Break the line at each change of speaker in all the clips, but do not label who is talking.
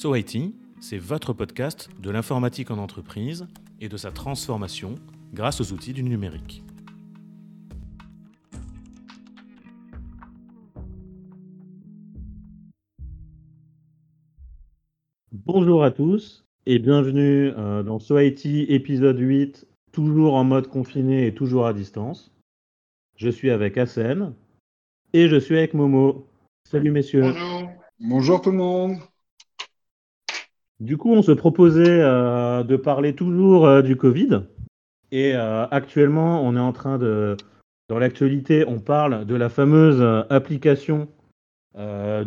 So IT, c'est votre podcast de l'informatique en entreprise et de sa transformation grâce aux outils du numérique.
Bonjour à tous et bienvenue euh, dans So IT épisode 8, toujours en mode confiné et toujours à distance. Je suis avec Hassen et je suis avec Momo. Salut messieurs.
Bonjour. Bonjour tout le monde.
Du coup, on se proposait euh, de parler toujours euh, du Covid. Et euh, actuellement, on est en train de, dans l'actualité, on parle de la fameuse application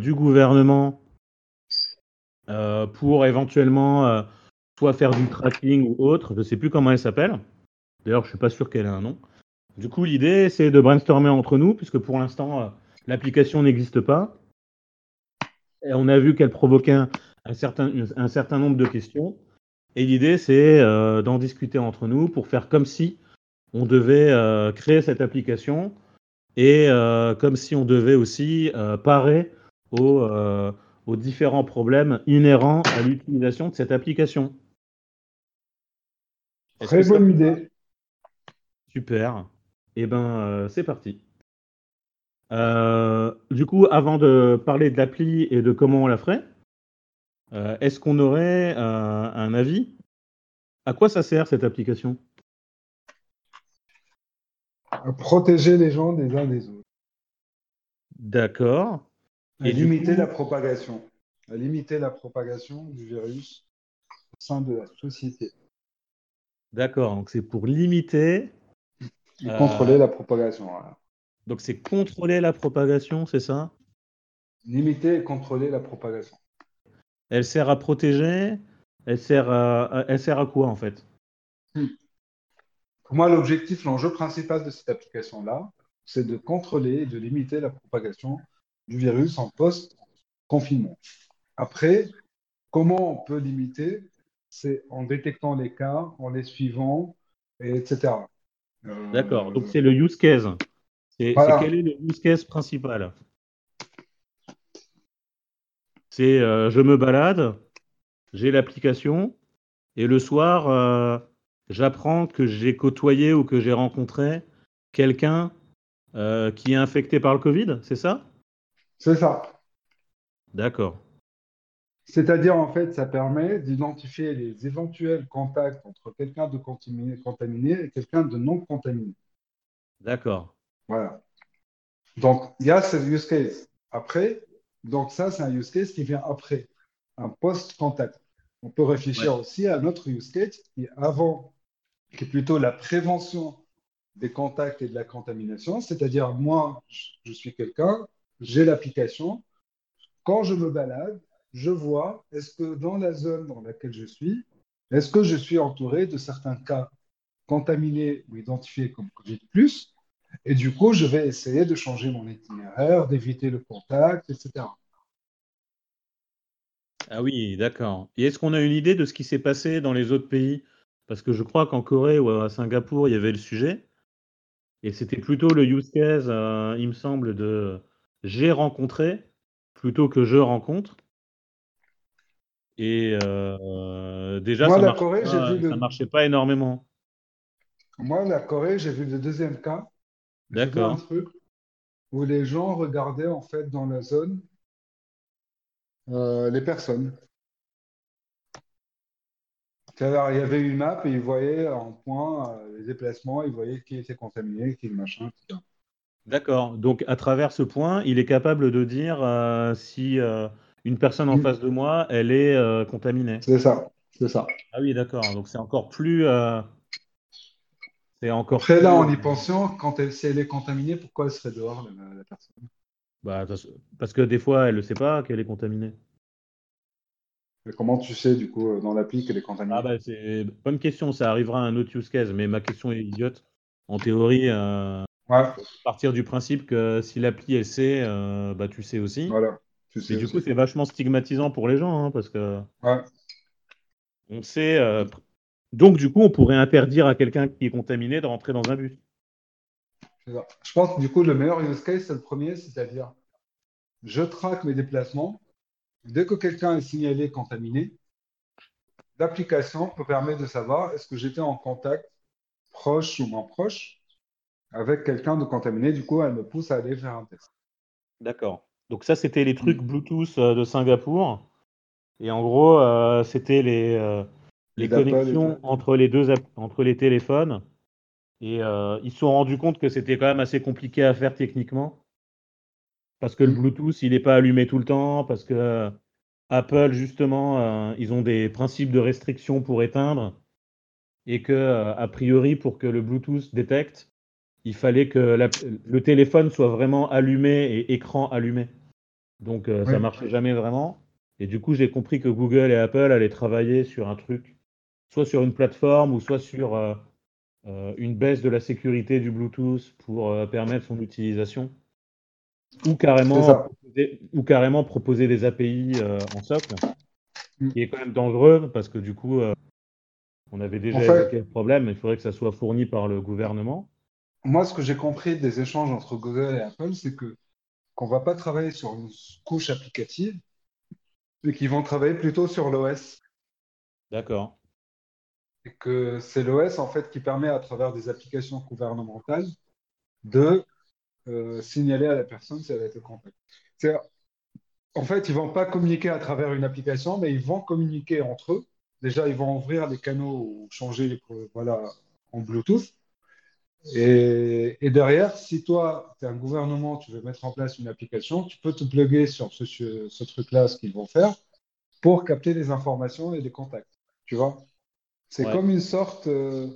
du gouvernement pour éventuellement soit faire du tracking ou autre. Je ne sais plus comment elle s'appelle. D'ailleurs, je suis pas sûr qu'elle ait un nom. Du coup, l'idée, c'est de brainstormer entre nous, puisque pour l'instant, l'application n'existe pas. Et on a vu qu'elle provoquait un, un certain, un certain nombre de questions. Et l'idée, c'est euh, d'en discuter entre nous pour faire comme si on devait euh, créer cette application et euh, comme si on devait aussi parer aux, aux différents problèmes inhérents à l'utilisation de cette application.
Très bonne idée.
Super. Eh ben, c'est parti. Du coup, avant de parler de l'appli et de comment on la ferait, euh, est-ce qu'on aurait euh, un avis? À quoi ça sert cette application?
À protéger les gens des uns des autres.
D'accord.
À
Et
limiter
coup,
la propagation. À limiter la propagation du virus au sein de la société.
d'accord. Donc c'est pour limiter.
Et
euh,
contrôler la propagation. voilà.
donc c'est contrôler la propagation, c'est ça?
Limiter et contrôler la propagation.
Elle sert à protéger. Elle sert à, elle sert à quoi en fait?
Pour moi, l'objectif, l'enjeu principal de cette application-là, c'est de contrôler et de limiter la propagation du virus en post-confinement. Après, comment on peut limiter? C'est en détectant les cas, en les suivant, et etc. Euh,
D'accord. Donc c'est le use case. C'est
Voilà.
c'est quel est le use case principal? C'est euh, je me balade, j'ai l'application, et le soir, euh, j'apprends que j'ai côtoyé ou que j'ai rencontré quelqu'un euh, qui est infecté par le Covid, c'est ça?
C'est ça.
D'accord.
C'est-à-dire, en fait, ça permet d'identifier les éventuels contacts entre quelqu'un de contaminé, contaminé et quelqu'un de non contaminé.
D'accord.
Voilà. Donc, il y a ce use case. Après, donc ça, c'est un use case qui vient après, un post-contact. On peut réfléchir
Ouais.
aussi à notre use case qui est avant, qui est plutôt la prévention des contacts et de la contamination. C'est-à-dire, moi, je je suis quelqu'un, j'ai l'application. Quand je me balade, je vois, est-ce que dans la zone dans laquelle je suis, est-ce que je suis entouré de certains cas contaminés ou identifiés comme Covid+, et du coup, je vais essayer de changer mon itinéraire, d'éviter le contact, etc.
Ah oui, d'accord. Et est-ce qu'on a une idée de ce qui s'est passé dans les autres pays? Parce que je crois qu'en Corée ou à Singapour, il y avait le sujet. Et c'était plutôt le use case, euh, il me semble, de j'ai rencontré plutôt que je rencontre. Et euh, déjà,
Moi,
ça
la
marchait
le,
marchait pas énormément.
moi, la Corée, j'ai vu le deuxième cas. Vu un
D'accord.
truc où les gens regardaient en fait dans la zone euh, les personnes. Il y avait une map et ils voyaient en point euh, les déplacements, ils voyaient qui était contaminé, qui machin, etc.
D'accord. Donc, à travers ce point, il est capable de dire euh, si une personne en
Mm.
face de moi, elle est contaminée.
C'est ça, c'est ça.
Ah oui, d'accord. Donc, c'est encore plus, c'est encore
Après, là, en y pensant, quand elle, si elle est contaminée, pourquoi elle serait dehors, la, la personne?
Bah, parce que des fois, elle ne sait pas qu'elle est contaminée.
Mais comment tu sais, du coup, dans l'appli qu'elle est
Ah
contaminée?
bah, c'est bonne question, ça arrivera à un autre use case, mais ma question est idiote. En théorie, euh,
Ouais,
partir du principe que si l'appli elle sait, euh, bah tu sais aussi.
voilà, tu sais
du coup, c'est vachement stigmatisant pour les gens, hein, parce que
Ouais.
on sait. euh, Donc, du coup, on pourrait interdire à quelqu'un qui est contaminé de rentrer dans un bus.
Je pense que du coup, le meilleur use case, c'est le premier, c'est-à-dire je traque mes déplacements dès que quelqu'un est signalé contaminé, l'application peut permettre de savoir est-ce que j'étais en contact proche ou moins proche avec quelqu'un de contaminé. Du coup, elle me pousse à aller faire un test.
D'accord. Donc ça, c'était les trucs Bluetooth euh, de Singapour. Et en gros, euh, c'était les, euh, les, connexions entre les deux entre les téléphones. Et ils se sont rendus compte que c'était quand même assez compliqué à faire techniquement. Parce que le mm. Bluetooth, il n'est pas allumé tout le temps, parce que Apple, justement, ils ont des principes de restriction pour éteindre. Et que, a priori, pour que le Bluetooth détecte, il fallait que le téléphone soit vraiment allumé et écran allumé. Donc ça ça marchait jamais vraiment. Et du coup, j'ai compris que Google et Apple allaient travailler sur un truc, soit sur une plateforme ou soit sur euh, euh, une baisse de la sécurité du Bluetooth pour euh, permettre son utilisation. Ou carrément, proposer, ou carrément proposer des API en socle, mm. qui est quand même dangereux parce que du coup, on avait déjà évoqué le problème, il faudrait que ça soit fourni par le gouvernement.
Moi, ce que j'ai compris des échanges entre Google et Apple, c'est que qu'on va pas travailler sur une couche applicative, mais qu'ils vont travailler plutôt sur l'OS.
D'accord.
Et que c'est l'OS en fait qui permet à travers des applications gouvernementales de euh, signaler à la personne si elle a été contactée. En fait, ils ne vont pas communiquer à travers une application, mais ils vont communiquer entre eux. Déjà, ils vont ouvrir les canaux ou changer voilà, en Bluetooth. Et, derrière, si toi, tu es un gouvernement, tu veux mettre en place une application, tu peux te plugger sur ce, truc-là, ce qu'ils vont faire, pour capter des informations et des contacts. Tu vois? C'est comme une sorte euh,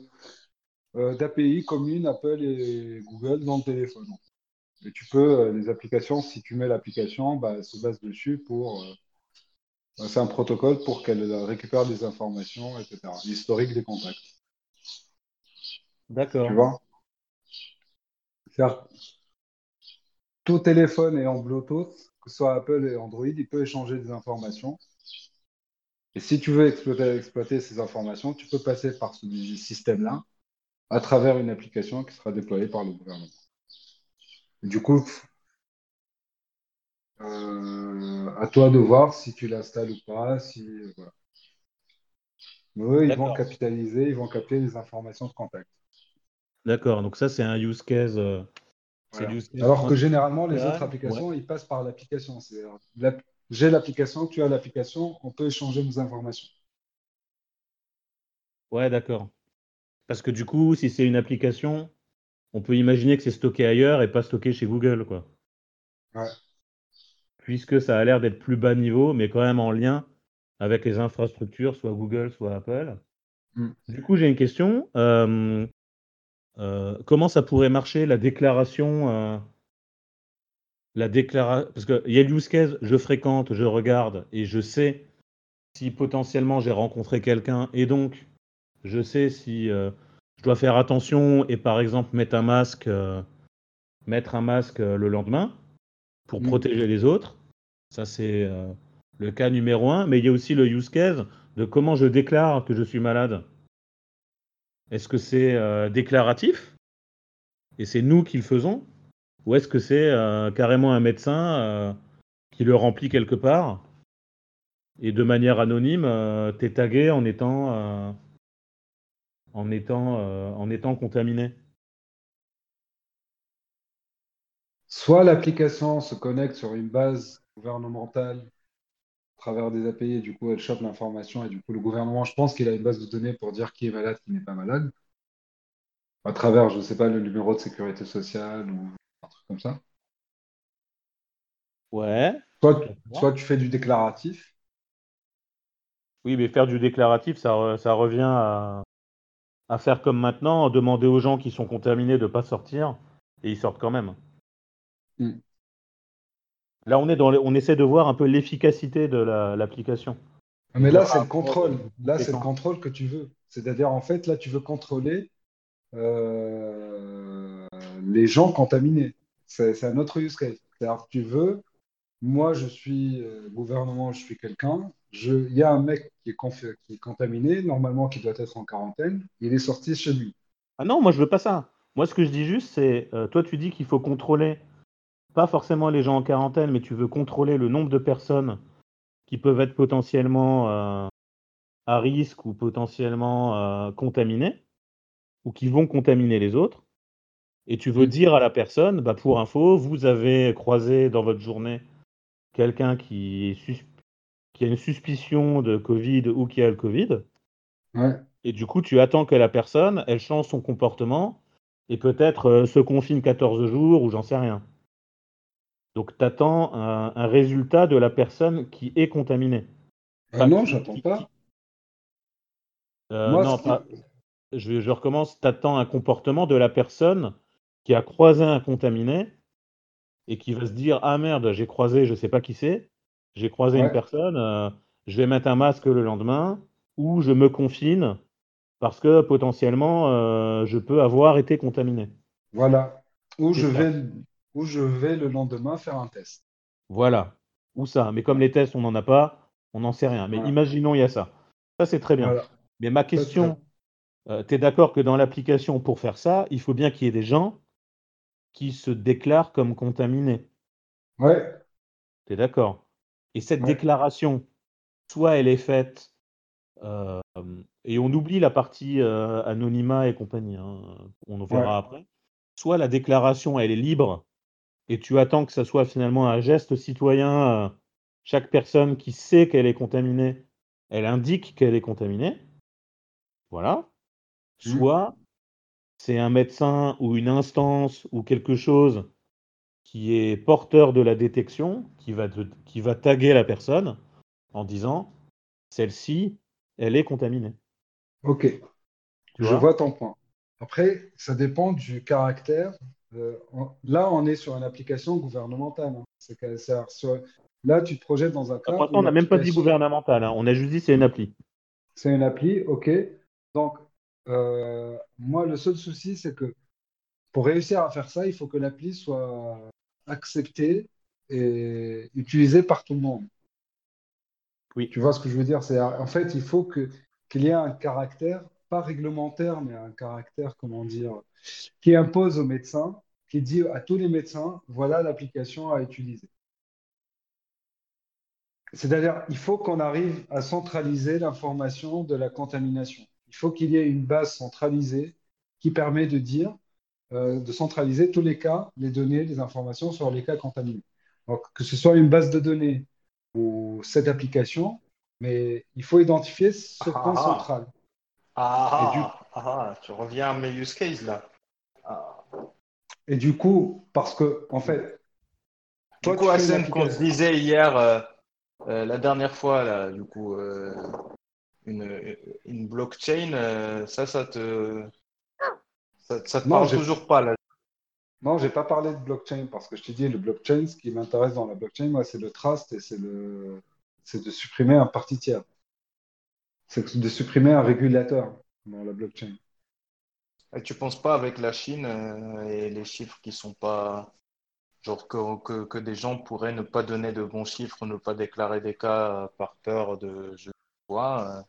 euh, d'API commune Apple et Google dans le téléphone. Et tu peux, euh, les applications, si tu mets l'application, bah, elle se base dessus pour. Bah, c'est un protocole pour qu'elle récupère des informations, etc. L'historique des contacts.
D'accord.
Tu vois? Tout téléphone est en Bluetooth, que ce soit Apple et Android, il peut échanger des informations. Et si tu veux exploiter, ces informations, tu peux passer par ce système-là à travers une application qui sera déployée par le gouvernement. du coup, euh, à toi de voir si tu l'installes ou pas. Si, eux, ils vont capitaliser, ils vont capter les informations de contact.
D'accord, donc ça c'est un use case. Euh,
Alors que généralement les autres applications, ils passent par l'application. J'ai l'application, tu as l'application, on peut échanger nos informations.
Ouais, d'accord. Parce que du coup, si c'est une application, on peut imaginer que c'est stocké ailleurs et pas stocké chez Google, quoi.
Ouais.
Puisque ça a l'air d'être plus bas niveau, mais quand même en lien avec les infrastructures, soit Google, soit Apple. Hmm. Du coup, j'ai une question. Euh, euh, comment ça pourrait marcher la déclaration euh, la déclaration parce qu'il y a le use case, je fréquente, je regarde et je sais si potentiellement j'ai rencontré quelqu'un et donc je sais si euh, je dois faire attention et par exemple mettre un masque, mettre un masque le lendemain pour mmh. protéger les autres. Ça c'est le cas numéro un. Mais il y a aussi le use case de comment je déclare que je suis malade. Est-ce que c'est euh, déclaratif? Et c'est nous qui le faisons Ou est-ce que c'est euh, carrément un médecin euh, qui le remplit quelque part et de manière anonyme, t'es tagué en étant, en, étant, en étant contaminé?
Soit l'application se connecte sur une base gouvernementale travers des API et du coup, elle chope l'information et du coup, le gouvernement, je pense qu'il a une base de données pour dire qui est malade, qui n'est pas malade. À travers, je ne sais pas, le numéro de sécurité sociale ou un truc comme ça.
Ouais.
Soit, tu fais du déclaratif.
Oui, mais faire du déclaratif, ça, ça revient à, à, faire comme maintenant, demander aux gens qui sont contaminés de ne pas sortir, et ils sortent quand même. Hmm. Là, on, est dans on essaie de voir un peu l'efficacité de l'application.
Ah, mais là, c'est le contrôle. Là, c'est le contrôle que tu veux. C'est-à-dire, en fait, là, tu veux contrôler euh, les gens contaminés. C'est un autre use case. C'est-à-dire, tu veux, moi, je suis euh, gouvernement, je suis quelqu'un. Il y a un mec qui est, contaminé, normalement, qui doit être en quarantaine. Il est sorti chez lui.
Ah non, moi, je veux pas ça. Moi, ce que je dis juste, c'est, euh, toi, tu dis qu'il faut contrôler pas forcément les gens en quarantaine, mais tu veux contrôler le nombre de personnes qui peuvent être potentiellement euh, à risque ou potentiellement contaminés, ou qui vont contaminer les autres. Et tu veux dire à la personne, bah, pour info, vous avez croisé dans votre journée quelqu'un qui, qui a une suspicion de Covid ou qui a le Covid.
Ouais.
Et du coup, tu attends que la personne, elle change son comportement et peut-être euh, se confine 14 jours ou j'en sais rien. Donc, tu attends un, un résultat de la personne qui est contaminée.
Ah non, j'attends
qui-
pas.
Euh,
Moi,
non,
qui-
pas. Je, je recommence. T'attends un comportement de la personne qui a croisé un contaminé et qui va se dire Ah merde, j'ai croisé, je sais pas qui c'est, j'ai croisé une personne, euh, je vais mettre un masque le lendemain ou je me confine parce que potentiellement euh, je peux avoir été contaminé.
Voilà. Ou je
ça.
vais, ou je vais le lendemain faire un test.
Voilà. Ou ça. Mais comme les tests, on n'en a pas, on n'en sait rien. Mais
Voilà.
imaginons, il y a ça. Ça, c'est très bien.
Voilà.
Mais ma question, tu es d'accord que dans l'application, pour faire ça, il faut bien qu'il y ait des gens qui se déclarent comme contaminés.
Ouais.
Tu es d'accord? Et cette
Ouais.
déclaration, soit elle est faite, euh, et on oublie la partie euh, anonymat et compagnie, hein, on en verra
Ouais.
après, soit la déclaration, elle est libre, et tu attends que ça soit finalement un geste citoyen, euh, chaque personne qui sait qu'elle est contaminée, elle indique qu'elle est contaminée, voilà.
Mhm.
Soit c'est un médecin ou une instance ou quelque chose qui est porteur de la détection, qui va, te- qui va taguer la personne en disant celle-ci, elle est contaminée.
Ok.
Tu
Je
vois?
vois ton point. Après, ça dépend du caractère. Euh, là, on est sur une application gouvernementale. hein. C'est sur- Là, tu te projettes dans un
Ah,
où
on n'a même pas dit gouvernemental, hein. on a juste dit c'est une appli.
C'est une appli, ok. Donc, euh, moi, le seul souci, c'est que pour réussir à faire ça, il faut que l'appli soit acceptée et utilisée par tout le monde.
Oui.
Tu vois ce que je veux dire? C'est, en fait, il faut que, qu'il y ait un caractère, pas réglementaire, mais un caractère, comment dire, qui impose aux médecins, qui dit à tous les médecins, voilà l'application à utiliser. C'est-à-dire, il faut qu'on arrive à centraliser l'information de la contamination. Il faut qu'il y ait une base centralisée qui permet de dire, euh, de centraliser tous les cas, les données, les informations sur les cas contaminés. Donc, que ce soit une base de données ou cette application, mais il faut identifier ce
Ah,
point
ah.
central.
Ah,
Et du-
ah, ah, tu reviens à mes use cases là. Ah.
Et du coup, parce que, en fait,
Du
toi,
coup, Hassan, qu'on se disait hier, euh, euh, la dernière fois, là, du coup, euh, une, une blockchain, euh, ça, ça te, ça, ça te
Non,
parle toujours pas là.
Non, j'ai pas parlé de blockchain parce que je t'ai dit, le blockchain, ce qui m'intéresse dans la blockchain, moi, c'est le trust et c'est le, c'est de supprimer un parti tiers. C'est de supprimer un régulateur dans la blockchain.
Et tu penses pas avec la Chine euh, et les chiffres qui sont pas, genre que, que, que des gens pourraient ne pas donner de bons chiffres, ne pas déclarer des cas par peur de je vois,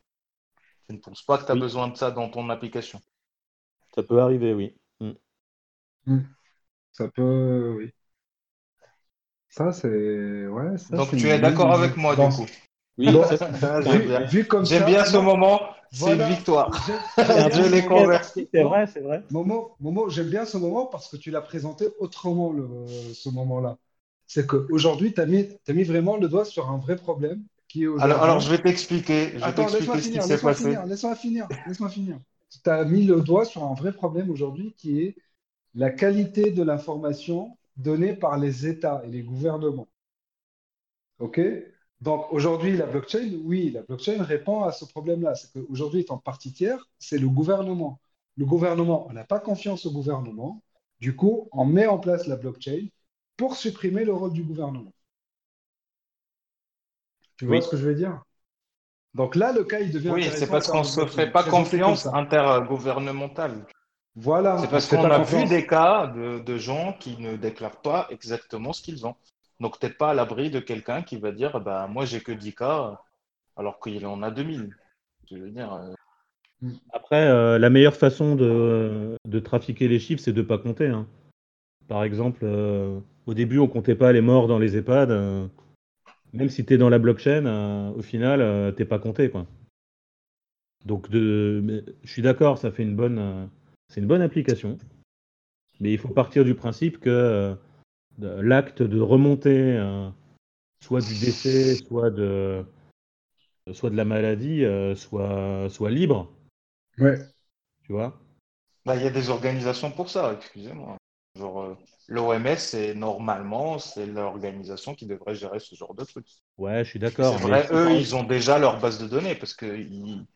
tu ne penses pas que tu as
Oui.
besoin de ça dans ton application?
Ça peut arriver, oui. Mm.
Ça peut, oui. Ça, c'est, ouais, ça,
Donc tu es d'accord avec moi du coup?
Oui,
Donc,
ça, c'est-
J'aime
vu,
bien.
vu comme
J'aime
ça,
bien ce moment, c'est
voilà.
une victoire. Je l'ai converti.
C'est vrai, c'est vrai.
Momo, Momo, j'aime bien ce moment parce que tu l'as présenté autrement, le, ce moment-là. C'est qu'aujourd'hui, tu as mis, t'as mis vraiment le doigt sur un vrai problème qui est aujourd'hui.
Alors, alors je vais t'expliquer,
Attends, laisse-moi finir,
passé.
finir, laisse-moi finir, laisse-moi finir. Tu as mis le doigt sur un vrai problème aujourd'hui qui est la qualité de l'information donnée par les États et les gouvernements. OK? Donc aujourd'hui, la blockchain, oui, la blockchain répond à ce problème-là. C'est qu'aujourd'hui, étant partie tiers, c'est le gouvernement. Le gouvernement, on n'a pas confiance au gouvernement. Du coup, on met en place la blockchain pour supprimer le rôle du gouvernement. Tu vois
Oui.
ce que je veux dire? Donc là, le cas, il devient
Oui, c'est parce qu'on
on
se fait pas confiance intergouvernementale.
Voilà,
C'est
on
parce qu'on a
confiance.
vu des cas de, de gens qui ne déclarent pas exactement ce qu'ils ont. Donc, t'es pas à l'abri de quelqu'un qui va dire, bah, moi, j'ai que 10 cas, alors qu'il en a 2000. Je veux dire, euh,
Après, euh, la meilleure façon de, de trafiquer les chiffres, c'est de ne pas compter. hein. Par exemple, euh, au début, on comptait pas les morts dans les EHPAD. Même si tu es dans la blockchain, euh, au final, euh, t'es pas compté. Quoi. Donc, de, je suis d'accord, ça fait une bonne, euh, c'est une bonne application. Mais il faut partir du principe que euh, l'acte de remonter euh, soit du décès, soit de, soit de la maladie, euh, soit, soit libre.
Ouais.
Tu vois?
Bah, il y a des organisations pour ça, excusez-moi. Genre, euh, l'OMS, c'est normalement, c'est l'organisation qui devrait gérer ce genre de trucs.
Ouais, je suis
C'est
d'accord. mais
vrai,
c'est
eux, ils ont déjà leur base de données parce qu'ils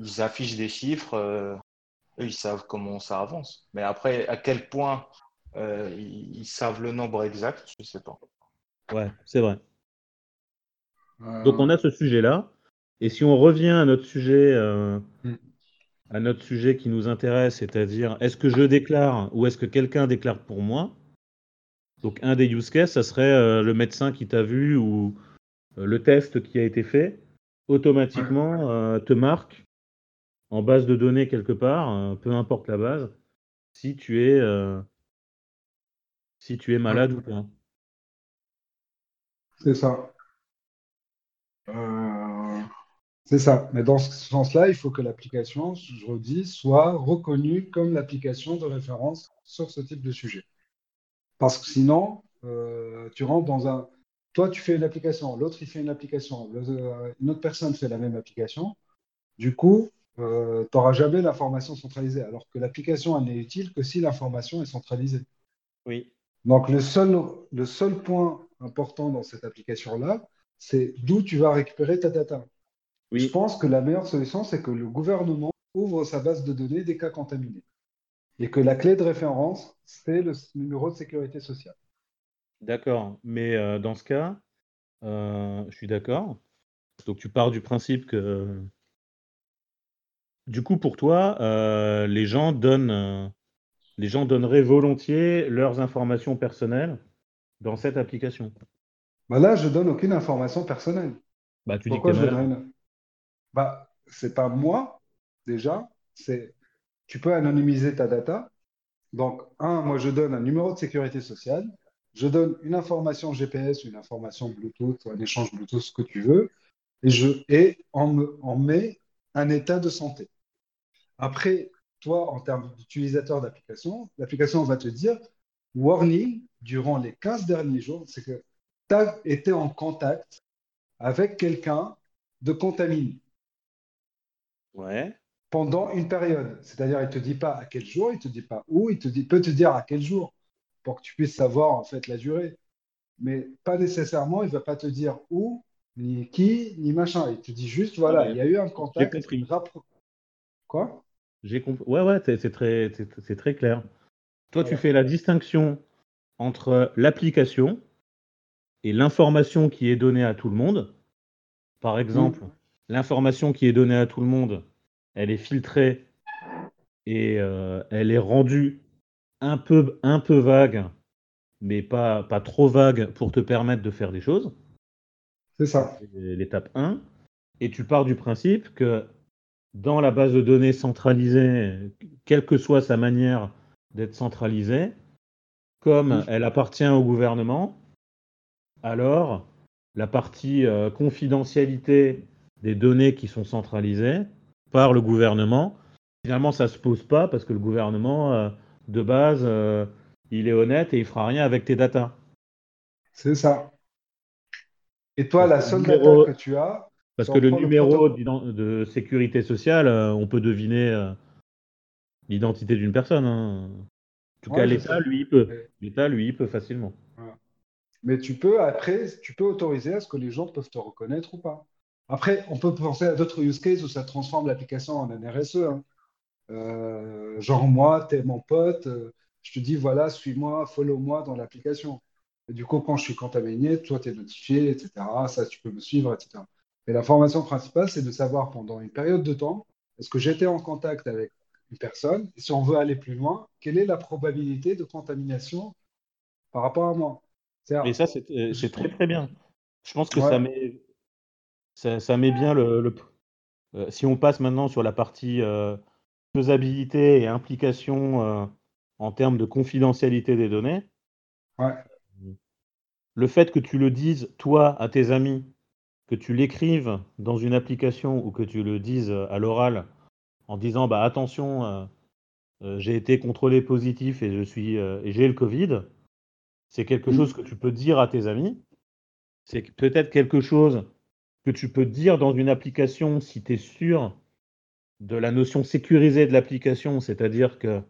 ils affichent des chiffres, euh, eux, ils savent comment ça avance. Mais après, à quel point euh, ils, ils savent le nombre exact, je sais pas.
Ouais, c'est vrai.
Euh,
Donc on a ce sujet-là. Et si on revient à notre sujet, euh,
Mm.
à notre sujet qui nous intéresse, c'est-à-dire est-ce que je déclare ou est-ce que quelqu'un déclare pour moi? Donc un des use cases, ça serait euh, le médecin qui t'a vu ou euh, le test qui a été fait, automatiquement euh, te marque en base de données quelque part, peu importe la base, si tu es, si tu es malade ou pas.
C'est ça. C'est ça. Mais dans ce sens-là, il faut que l'application, je redis, soit reconnue comme l'application de référence sur ce type de sujet. Parce que sinon, euh, tu rentres dans un... Toi, tu fais une application, l'autre, il fait une application, le- euh, une autre personne fait la même application. Du coup, tu n'auras jamais l'information centralisée, alors que l'application, elle n'est utile que si l'information est centralisée.
Oui.
Donc, le seul, le seul point important dans cette application-là, c'est d'où tu vas récupérer ta data. Je
Oui.
pense que la meilleure solution, c'est que le gouvernement ouvre sa base de données des cas contaminés. Et que la clé de référence, c'est le numéro de sécurité sociale.
D'accord, mais euh, dans ce cas, euh, je suis d'accord. Donc tu pars du principe que, du coup, pour toi, euh, les gens donnent, les gens donneraient volontiers leurs informations personnelles dans cette application.
Bah là, je donne aucune information personnelle.
Bah, tu dis que
je donnerais. Bah, c'est pas moi, déjà. C'est... Tu peux anonymiser ta data. Donc, un, moi, je donne un numéro de sécurité sociale. Je donne une information GPS, une information Bluetooth, un échange Bluetooth, ce que tu veux. Et, je... on on met un état de santé. Après, toi, en termes d'utilisateur d'application, l'application va te dire warning, durant les 15 derniers jours, c'est que tu as été en contact avec quelqu'un de contaminé
Ouais.
Pendant une période. C'est-à-dire, il ne te dit pas à quel jour, il ne te dit pas où, il te dit, peut te dire à quel jour pour que tu puisses savoir en fait la durée. Mais pas nécessairement, il ne va pas te dire où, ni qui, ni machin. Il te dit juste, voilà,
Ouais.
il y a eu un contact.
compris.
rappro- Quoi?
J'ai compris. Ouais, ouais, c'est très, c'est très clair. Toi, tu fais la distinction entre l'application et l'information qui est donnée à tout le monde. Par exemple, l'information qui est donnée à tout le monde, elle est filtrée et euh, elle est rendue un peu, un peu vague, mais pas, pas trop vague pour te permettre de faire des choses.
C'est ça.
C'est l'étape 1. Et tu pars du principe que dans la base de données centralisée, quelle que soit sa manière d'être centralisée, comme elle appartient au gouvernement, alors la partie euh, confidentialité des données qui sont centralisées par le gouvernement, finalement ça se pose pas parce que le gouvernement, euh, de base, euh, il est honnête et il fera rien avec tes datas.
C'est ça. Et toi,
Parce
la seule
numéro-
data que tu as,
Parce que le numéro de sécurité sociale, euh, on peut deviner l'identité d'une personne. hein. En tout
Ouais,
cas, l'État, lui, peut. L'État, lui, peut facilement.
Mais tu peux, après, tu peux autoriser à ce que les gens peuvent te reconnaître ou pas. Après, on peut penser à d'autres use cases où ça transforme l'application en un RSE. hein. Euh, genre, moi, t'es mon pote, euh, je te dis, voilà, suis-moi, follow-moi dans l'application. Et du coup, quand je suis contaminé, toi, tu es notifié, etc. Ça, tu peux me suivre, etc. Mais l'information principale, c'est de savoir pendant une période de temps, est-ce que j'étais en contact avec une personne? Et si on veut aller plus loin, quelle est la probabilité de contamination par rapport à moi?
Et ça, c'est euh, c'est très très bien. Je pense que
Ouais.
ça met, ça, ça met bien le. le- euh, si on passe maintenant sur la partie euh, faisabilité et implication euh, en termes de confidentialité des données,
Ouais.
le fait que tu le dises, toi, à tes amis, que tu l'écrives dans une application ou que tu le dises à l'oral en disant bah attention, j'ai été contrôlé positif et je suis et j'ai le Covid, c'est quelque
Mm.
chose que tu peux dire à tes amis. C'est peut-être quelque chose que tu peux dire dans une application si tu es sûr de la notion sécurisée de l'application, c'est-à-dire que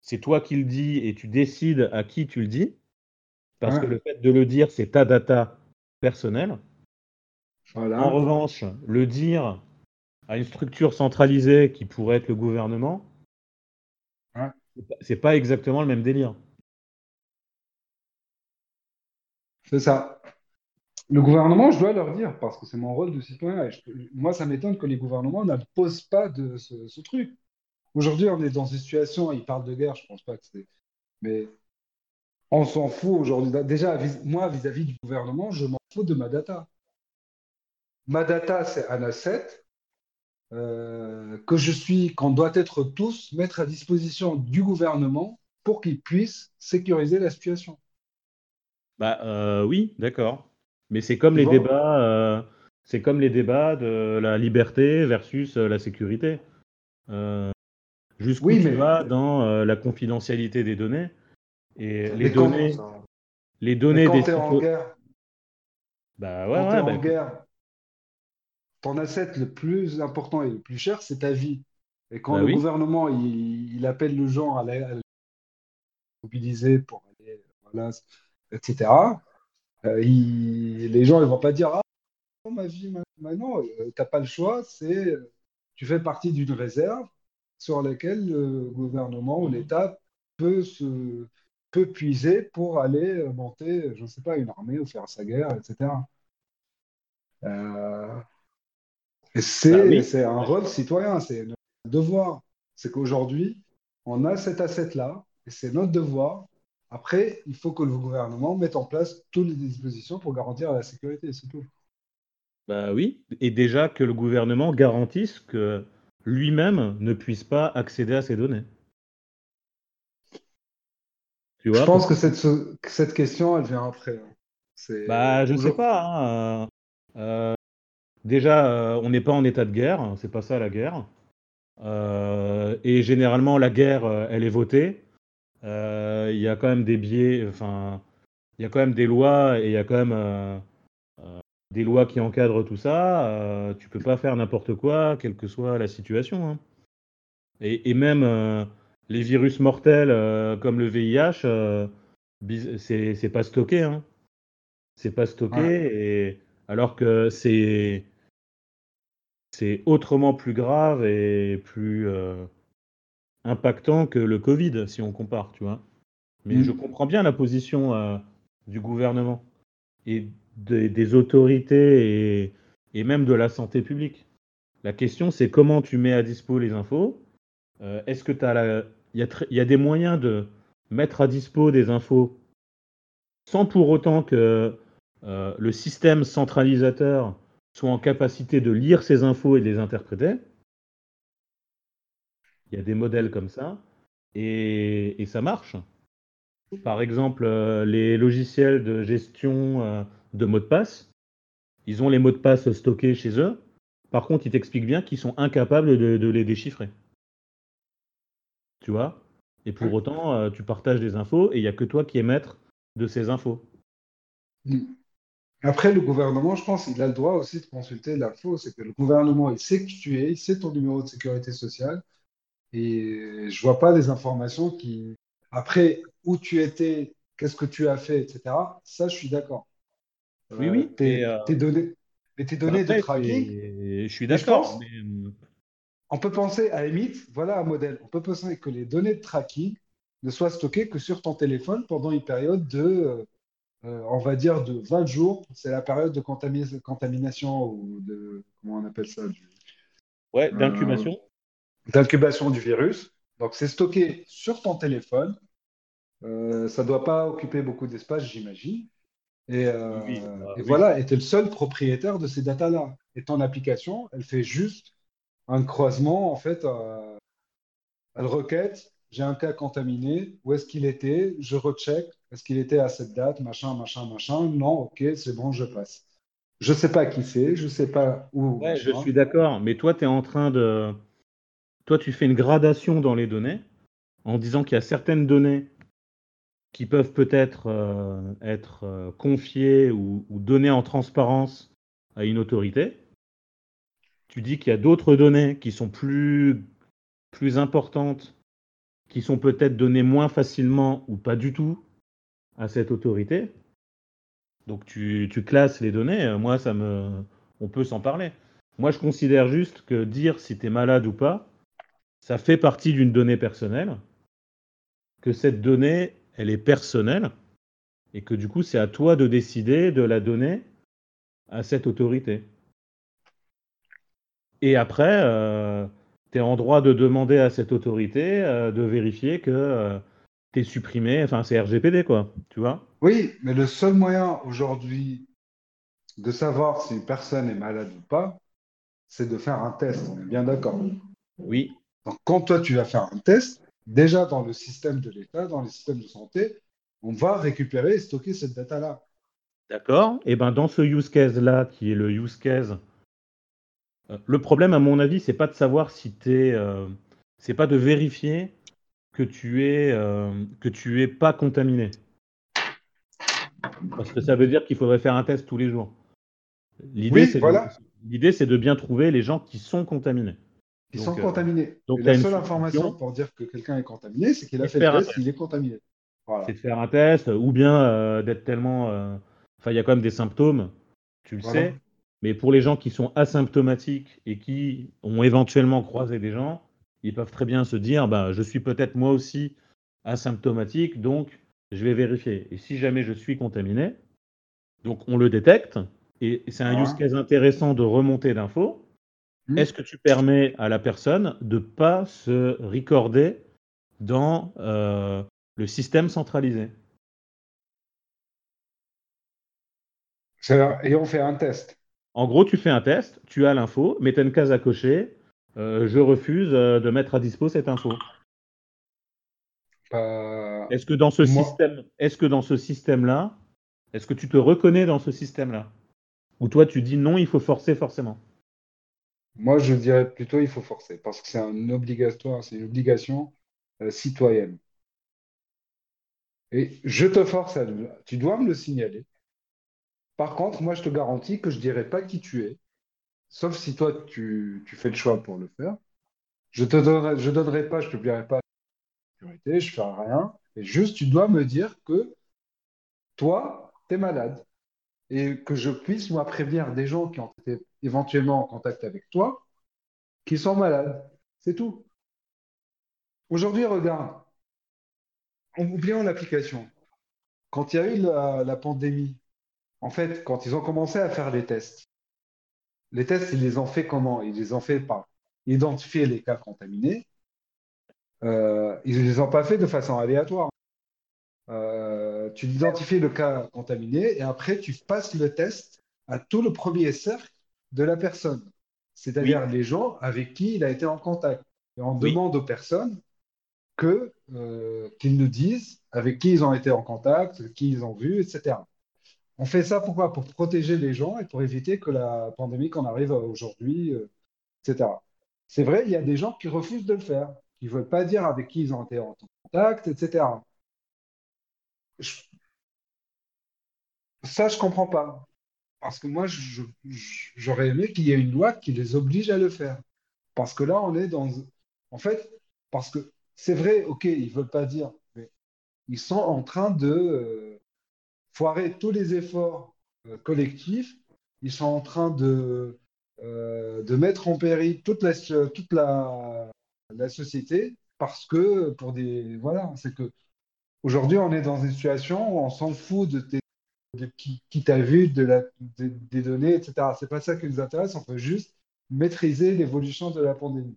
c'est toi qui le dis et tu décides à qui tu le dis, parce que le fait de le dire, c'est ta data personnelle.
Voilà.
En revanche, le dire à une structure centralisée qui pourrait être le gouvernement, pas- c'est pas exactement le même délire.
C'est ça. Le gouvernement, je dois leur dire, parce que c'est mon rôle de citoyen. Moi, ça m'étonne que les gouvernements n'imposent pas de ce, truc. Aujourd'hui, on est dans une situation, ils parlent de guerre, je pense pas que c'est. Mais on s'en fout aujourd'hui. Déjà, moi, vis-à-vis du gouvernement, je m'en fous de ma data. Ma data, c'est un asset euh, que je suis, qu'on doit être tous mettre à disposition du gouvernement pour qu'il puisse sécuriser la situation.
Bah euh, oui, d'accord. Mais c'est comme les débats, euh, c'est comme les débats de la liberté versus euh, la sécurité. Euh, jusqu'où
Oui,
tu
mais-
vas dans euh, la confidentialité des données et les données,
Ça-
les données
quand
des
tu es en guerre,
Bah ouais,
quand
ouais,
t'es
bah,
en guerre, ton asset le plus important et le plus cher, c'est ta vie. Et quand
Bah
le
oui.
gouvernement il, il appelle le gens à la, à la mobiliser pour aller, voilà, etc., il- les gens ils vont pas dire Ah, non, ma vie, ma- maintenant, euh, t'as pas le choix, c'est euh, tu fais partie d'une réserve sur laquelle le gouvernement ou l'État peut se peut puiser pour aller euh, monter, je ne sais pas, une armée ou faire sa guerre, etc. Euh, et c'est
Bah oui.
c'est un rôle citoyen, c'est notre devoir. C'est qu'aujourd'hui, on a cet asset-là, et c'est notre devoir. Après, il faut que le gouvernement mette en place toutes les dispositions pour garantir la sécurité, c'est tout.
Bah oui, et déjà que le gouvernement garantisse que lui-même ne puisse pas accéder à ces données. Tu vois,
Je pense que cette, que cette question, elle vient après. hein.
Bah, je sais
Aujourd'hui-
pas. hein, euh, euh, déjà, euh, on n'est pas en état de guerre, c'est pas ça la guerre. Euh, et généralement, la guerre, elle est votée. Euh, Il y a quand même des biais, enfin, il y a quand même des lois et il y a quand même euh, euh, des lois qui encadrent tout ça. Tu peux pas faire n'importe quoi, quelle que soit la situation. hein. Et, et même les virus mortels euh, comme le VIH, euh, c'est pas stocké. Hein. C'est pas stocké, et alors que c'est c'est autrement plus grave et plus euh, impactant que le Covid, si on compare, tu vois. Mais
Mm.
je comprends bien la position euh, du gouvernement et des, des autorités et, et même de la santé publique. La question, c'est comment tu mets à dispo les infos. Euh, Est-ce que tu as la... Il y, a tr- il y a des moyens de mettre à dispo des infos sans pour autant que euh, le système centralisateur soit en capacité de lire ces infos et de les interpréter? Il y a des modèles comme ça et, et ça marche. Par exemple, euh, les logiciels de gestion euh, de mots de passe, ils ont les mots de passe stockés chez eux. Par contre, ils t'expliquent bien qu'ils sont incapables de, de les déchiffrer. Tu vois? Et pour autant, euh, tu partages des infos et il n'y a que toi qui es maître de ces infos.
Après, le gouvernement, je pense, il a le droit aussi de consulter l'info. C'est que le gouvernement, il sait qui tu es, il sait ton numéro de sécurité sociale. Et je vois pas des informations qui. Après, où tu étais, qu'est-ce que tu as fait, etc. Ça, je suis d'accord.
Oui, oui,
Tes,
euh,
tes données, mais tes données
Après,
de tracking,
Je suis d'accord. mais, euh,
on peut penser, à limite, voilà un modèle. On peut penser que les données de tracking ne soient stockées que sur ton téléphone pendant une période de, euh, euh, on va dire, de 20 jours. C'est la période de contami- contamination ou de, comment on appelle ça, du-
Ouais, d'incubation.
D'incubation du virus. Donc, c'est stocké sur ton téléphone. Euh, ça ne doit pas occuper beaucoup d'espace, j'imagine. Et, euh,
Oui, bah,
et
oui.
voilà, et tu es le seul propriétaire de ces datas-là. Et ton application, elle fait juste un croisement, en fait. euh, elle requête j'ai un cas contaminé, où est-ce qu'il était, je recheck, est-ce qu'il était à cette date, machin, machin, machin, non, ok, c'est bon, je passe. Je ne sais pas qui c'est, je ne sais pas où.
Ouais, je suis d'accord, mais toi, tu es en train de. Toi, tu fais une gradation dans les données en disant qu'il y a certaines données qui peuvent peut-être euh, être euh, confiées ou, données en transparence à une autorité. Tu dis qu'il y a d'autres données qui sont plus, importantes, qui sont peut-être données moins facilement ou pas du tout à cette autorité. Donc tu, tu classes les données, moi ça me. On peut s'en parler. Moi je considère juste que dire si tu malade ou pas, ça fait partie d'une donnée personnelle, que cette donnée, elle est personnelle, et que du coup c'est à toi de décider de la donner à cette autorité. Et après, euh, tu es en droit de demander à cette autorité euh, de vérifier que euh, tu es supprimé, enfin c'est RGPD quoi, tu vois
Oui, mais le seul moyen aujourd'hui de savoir si une personne est malade ou pas, c'est de faire un test, on est bien d'accord.
Oui.
Donc quand toi tu vas faire un test, déjà dans le système de l'État, dans les systèmes de santé, on va récupérer et stocker cette data-là.
D'accord. Et ben dans ce use case là, qui est le use case, euh, le problème à mon avis, c'est pas de savoir si tu es, euh, c'est pas de vérifier que tu es euh, que tu es pas contaminé. Parce que ça veut dire qu'il faudrait faire un test tous les jours. L'idée,
Oui,
c'est
voilà.
de, l'idée, c'est de bien trouver les gens qui sont contaminés.
Ils
Donc,
sont
euh,
donc,
t'as
la seule information pour dire que quelqu'un est contaminé, c'est qu'il a fait le test, il est contaminé. Voilà.
C'est de faire un test, ou bien euh, d'être tellement. euh, Enfin, il y a quand même des symptômes, tu le
Voilà.
sais. Mais pour les gens qui sont asymptomatiques et qui ont éventuellement croisé des gens, ils peuvent très bien se dire bah, je suis peut-être moi aussi asymptomatique, donc je vais vérifier. Et si jamais je suis contaminé, donc on le détecte, et c'est un
Voilà.
use case intéressant de remonter d'infos.
Hmm.
Est-ce que tu permets à la personne de ne pas se recorder dans euh, le système centralisé?
C'est- Et on fait un test.
En gros, tu fais un test, tu as l'info, mais tu as une case à cocher. euh, je refuse euh, de mettre à dispo cette info. Est-ce que dans ce
Moi-
système, est-ce que dans ce système-là, est-ce que tu te reconnais dans ce système-là? Ou toi, tu dis non, il faut forcer forcément?
Moi, je dirais plutôt il faut forcer parce que c'est un obligatoire, c'est une obligation euh, citoyenne. Et je te force à le, tu dois me le signaler. Par contre, moi, je te garantis que je dirai pas qui tu es, sauf si toi, tu, fais le choix pour le faire. Je te donnerai, je donnerai pas, je publierai pas sécurité, je ferai rien. Et juste, tu dois me dire que toi, tu es malade. Et que je puisse, moi, prévenir des gens qui ont été éventuellement en contact avec toi, qui sont malades. C'est tout. Aujourd'hui, regarde, en oubliant l'application, quand il y a eu la, pandémie, en fait, quand ils ont commencé à faire les tests, les tests, ils les ont fait comment? Ils les ont fait par identifier les cas contaminés. Euh, ils ne les ont pas fait de façon aléatoire. Euh, tu identifies le cas contaminé et après, tu passes le test à tout le premier cercle de la personne, c'est-à-dire les gens avec qui il a été en contact. Et on
Oui.
demande aux personnes que, euh, qu'ils nous disent avec qui ils ont été en contact, qui ils ont vu, etc. On fait ça pourquoi? Pour protéger les gens et pour éviter que la pandémie qu'on arrive aujourd'hui, euh, etc. C'est vrai, il y a des gens qui refusent de le faire, qui ne veulent pas dire avec qui ils ont été en contact, etc. Je- Ça, je comprends pas. Parce que moi, j'aurais aimé qu'il y ait une loi qui les oblige à le faire. Parce que là, on est dans... En fait, parce que c'est vrai, ok, ils veulent pas dire, mais ils sont en train de euh, foirer tous les efforts euh, collectifs. Ils sont en train de, euh, de mettre en péril toute la, toute la, la société parce que, pour des... Voilà, c'est que aujourd'hui, on est dans une situation où on s'en fout de, tes- de qui, qui t'a vu, de la, de- des données, etc. C'est pas ça qui nous intéresse, on veut juste maîtriser l'évolution de la pandémie.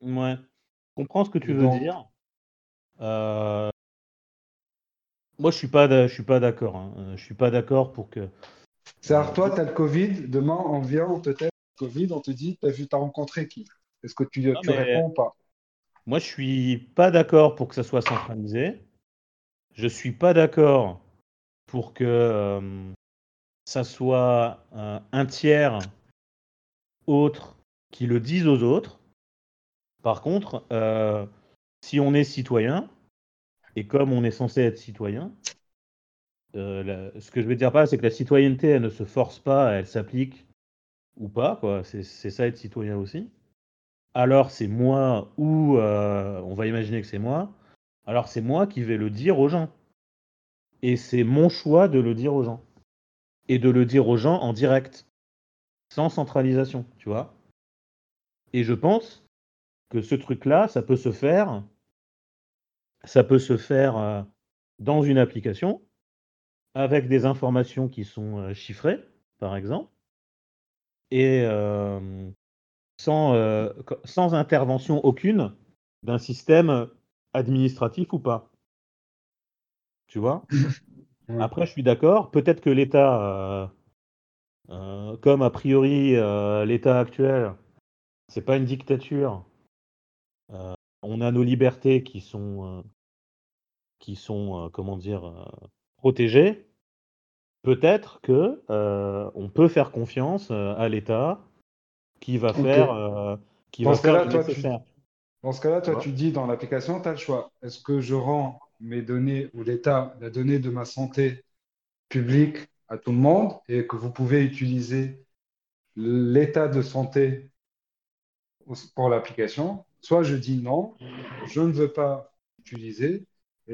Ouais. Je comprends ce que tu veux dire. Euh, Moi, je suis pas, je suis pas d'accord. hein. Euh, Je suis pas d'accord pour que.
C'est-à-dire, toi, tu as le Covid, demain, on vient, on te teste le Covid, on te dit, t'as vu, t'as rencontré qui? Est-ce que tu,
Non,
tu
mais-
réponds ou pas?
Moi, je suis pas d'accord pour que ça soit centralisé. Je suis pas d'accord pour que ça soit un tiers autre qui le dise aux autres. Par contre, si on est citoyen, et comme on est censé être citoyen, ce que je veux dire là, c'est que la citoyenneté, elle ne se force pas, elle s'applique ou pas, quoi. C'est ça être citoyen aussi. Alors c'est moi ou on va imaginer que c'est moi. Alors c'est moi qui vais le dire aux gens. Et c'est mon choix de le dire aux gens. Et de le dire aux gens en direct, sans centralisation, tu vois. Et je pense que ce truc-là, ça peut se faire, ça peut se faire euh, dans une application avec des informations qui sont euh, chiffrées, par exemple, et euh, sans, intervention aucune d'un système administratif ou pas. Tu vois? Après, je suis d'accord. Peut-être que l'État, euh, euh, comme a priori euh, l'État actuel, c'est pas une dictature. On a nos libertés qui sont, qui sont, comment dire, protégées. Peut-être que on peut faire confiance à l'État qui va faire, qui
Dans
va faire
toi, tu-. Dans ce cas-là, toi, tu dis dans l'application, tu as le choix. Est-ce que je rends mes données ou l'État, la donnée de ma santé publique à tout le monde et que vous pouvez utiliser l'état de santé pour l'application? Soit je dis non, je ne veux pas utiliser et,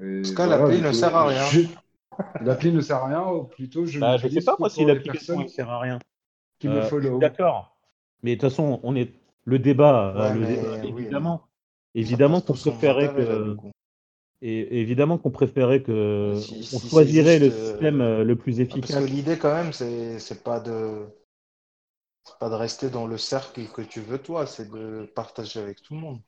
et
Parce que
voilà,
l'appli ne sert à rien.
je- L'appli ne sert à rien, ou plutôt je
Bah, je sais pas moi si l'application ne sert à rien.
qui
Euh,
me
je suis
follow.
D'accord. Mais de toute façon, on est le débat, euh,
Ouais,
le
mais
débat,
oui,
évidemment, évidemment qu'on préférait
là,
que et évidemment qu'on préférait que
Si- si
on
c'est
choisirait le
juste, euh,
système euh, le plus
Ah, Parce
efficace.
que l'idée, quand même, c'est c'est pas de c'est pas de rester dans le cercle que tu veux toi, c'est de partager avec tout le monde.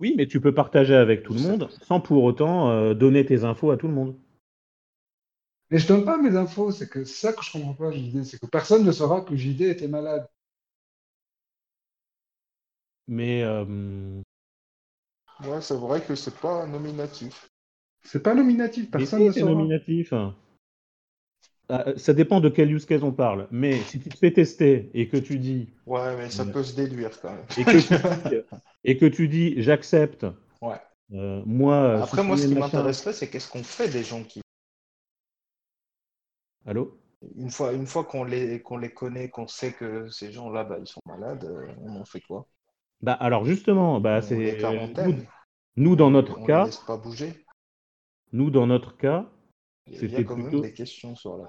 Oui, mais tu peux partager avec tout le monde sans pour autant euh, donner tes infos à tout le monde.
Mais je donne pas mes infos, c'est que c'est ça que je comprends pas, JD, c'est que personne ne saura que JD était malade.
Mais euh,
Ouais, c'est vrai que c'est pas nominatif.
C'est pas nominatif, personne
si,
ne
c'est nominatif. Ah, euh, ça dépend de quel use case on parle. Mais si tu te fais tester et que tu dis
Ouais, mais ça peut se déduire quand même.
et que tu dis, et que tu dis j'accepte.
Ouais.
euh, moi,
Après, moi, ce qui m'intéresserait, c'est qu'est-ce qu'on fait des gens qui,
Allô?
Une fois, une fois qu'on les, qu'on les connaît, qu'on sait que ces gens-là, bah, ils sont malades, euh, on en fait quoi?
Bah alors justement, bah c'est nous, dans notre
on
cas,
laisse pas bouger.
nous dans notre cas,
Il y a
C'était
quand même
plutôt-
des questions sur la.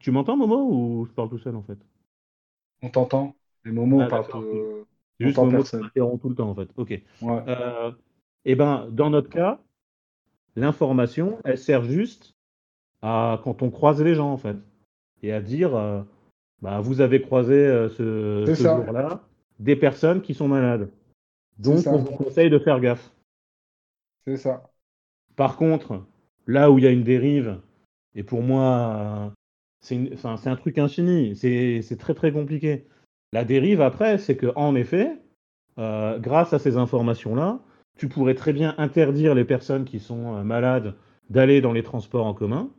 tu m'entends Momo ou je parle tout seul en fait?
On t'entend. Les moments,
Ah,
on parle
d'accord,
que-
C'est Juste Momo tout le temps en fait. Ok.
Ouais.
Euh, et ben dans notre cas, l'information, elle sert juste à quand on croise les gens en fait et à dire, euh, bah vous avez croisé euh, ce, jour-là des personnes qui sont malades. Donc on vous conseille de faire gaffe.
C'est ça.
Par contre, là où il y a une dérive, et pour moi, c'est enfin, un truc infini, c'est c'est très très compliqué. La dérive après, c'est que en effet, euh, grâce à ces informations-là, tu pourrais très bien interdire les personnes qui sont euh, malades d'aller dans les transports en commun,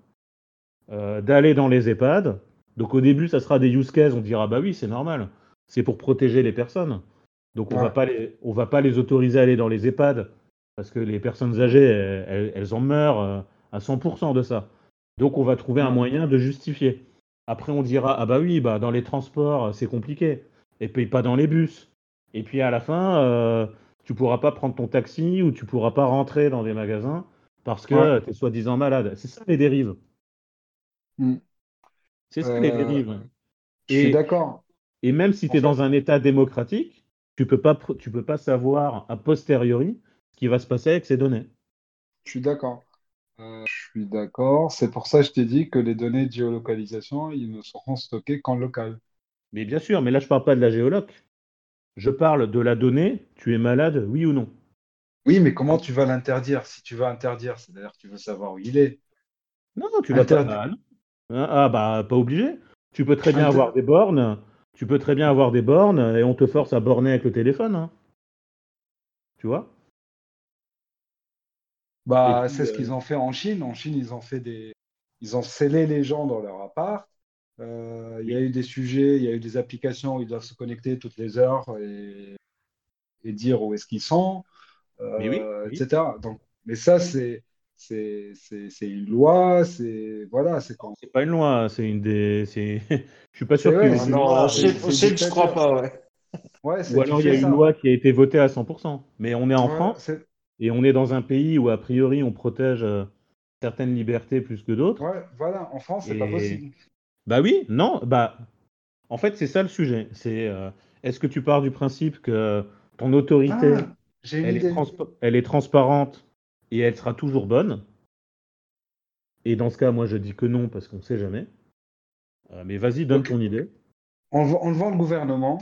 euh, d'aller dans les EHPAD. Donc au début, ça sera des use cases, on dira bah oui, c'est normal, c'est pour protéger les personnes. Donc on
Ouais.
va pas les, on va pas les autoriser à aller dans les EHPAD parce que les personnes âgées, elles, en meurent euh, à 100% de ça. Donc on va trouver un moyen de justifier. Après on dira ah bah oui, bah dans les transports euh, c'est compliqué, et puis pas dans les bus. Et puis à la fin, euh, tu pourras pas prendre ton taxi ou tu pourras pas rentrer dans des magasins parce que
Ouais.
tu es soi-disant malade. C'est ça les dérives.
Mm.
C'est ça les dérives.
Je suis d'accord.
Et même si tu es dans un état démocratique, tu peux pas pr- tu peux pas savoir a posteriori ce qui va se passer avec ces données.
Je suis d'accord. Euh, je suis d'accord. C'est pour ça que je t'ai dit que les données de géolocalisation, ils ne seront stockées qu'en local.
Mais bien sûr, mais là je parle pas de la géoloc. Je parle de la donnée, tu es malade, oui ou non.
Oui, mais comment tu vas l'interdire? Si tu vas interdire, c'est-à-dire que tu veux savoir où il est.
Non, tu vas pas. Ah, non. Ah, ah, bah pas obligé. Tu peux très bien
Inter-
avoir des bornes tu peux très bien avoir des bornes et on te force à borner avec le téléphone. hein. Tu vois?
Bah, c'est ce
euh,
qu'ils ont fait en Chine. En Chine, ils ont fait des, ils ont scellé les gens dans leur appart. Euh, il y a eu des sujets, il y a eu des applications où ils doivent se connecter toutes les heures et, et dire où est-ce qu'ils sont,
Mais oui,
euh,
oui.
etc. Donc, mais ça, c'est, c'est, une loi, c'est, voilà, c'est quand.
C'est pas une loi, c'est une des. Je suis pas sûr
c'est-
non,
c'est
au CIP, je crois pas, ouais.
Ouais, c'est,
Ou alors il y a une loi qui a été votée à 100%. Mais on est en
Ouais,
France et on est dans un pays où a priori on protège euh, certaines libertés plus que d'autres.
ouais, voilà, en France, c'est pas
Et-
possible.
Bah oui, non, bah en fait c'est ça le sujet. C'est euh, est-ce que tu pars du principe que ton autorité
Ah,
elle, est elle est transparente et elle sera toujours bonne Et dans ce cas, moi je dis que non parce qu'on sait jamais. Euh, mais vas-y, donne ton idée.
En, levant le gouvernement,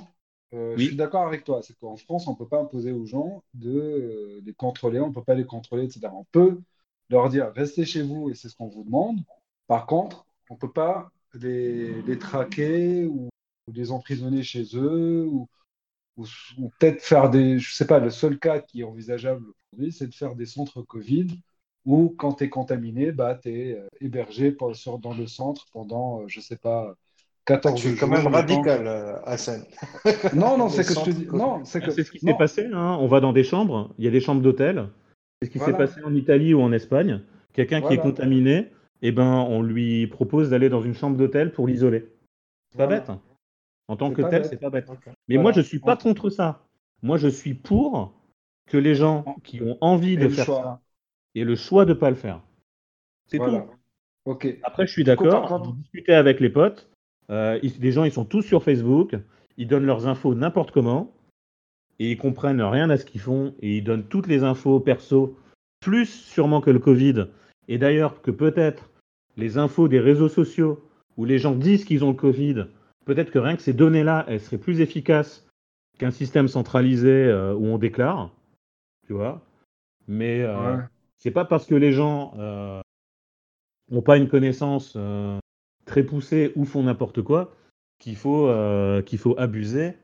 euh,
Oui.
je suis d'accord avec toi. C'est qu'en France, on ne peut pas imposer aux gens de euh, les contrôler, on ne peut pas les contrôler, etc. On peut leur dire restez chez vous et c'est ce qu'on vous demande. Par contre, on ne peut pas les, les traquer ou, ou les emprisonner chez eux ou, ou- ou peut-être faire des. Je ne sais pas, le seul cas qui est envisageable aujourd'hui, c'est de faire des centres Covid où quand tu es contaminé, bah, tu es hébergé pour- sur- dans le centre pendant, euh, je ne sais pas, 14
Tu es
jours.
quand même
temps
radical, euh, Hassan.
non, non, c'est que je te dis. Non, c'est que.
C'est ce qui s'est passé. hein. On va dans des chambres, il y a des chambres d'hôtel. C'est ce qui s'est passé en Italie ou en Espagne. Quelqu'un qui est contaminé, eh ben, on lui propose d'aller dans une chambre d'hôtel pour l'isoler. C'est pas
Voilà.
bête. En tant
C'est
que tel, c'est pas bête. Mais
Voilà.
moi, je suis pas contre ça. Moi, je suis pour que les gens
En-
qui ont envie
Et
de faire
choix.
ça aient le choix de pas le faire. C'est
Voilà.
tout. Après, je suis d'accord. J'ai discuté avec les potes. Euh, ils- les gens, ils sont tous sur Facebook. Ils donnent leurs infos n'importe comment. Et ils comprennent rien à ce qu'ils font. Et ils donnent toutes les infos perso, plus sûrement que le Covid. Et d'ailleurs, que peut-être les infos des réseaux sociaux où les gens disent qu'ils ont le Covid, peut-être que rien que ces données-là, elles seraient plus efficaces qu'un système centralisé euh, où on déclare. Tu vois Mais euh,
Ouais.
c'est pas parce que les gens euh, n'ont pas une connaissance euh, très poussée ou font n'importe quoi qu'il faut, euh, qu'il faut abuser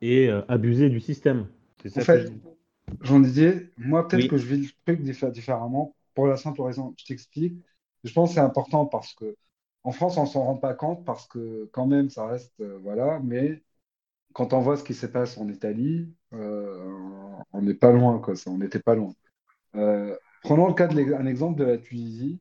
et euh, abuser du système. C'est ça
En fait,
je dis.
Jean Didier, moi, peut-être
Oui.
que je vis le truc diffé- différemment pour la simple raison. Je t'explique. Je pense que c'est important parce que en France, on s'en rend pas compte parce que quand même, ça reste. voilà. Mais quand on voit ce qui se passe en Italie, euh, on n'est pas loin, quoi. Ça, on n'était pas loin. Euh, prenons le cas de l'ex- un exemple de la Tunisie.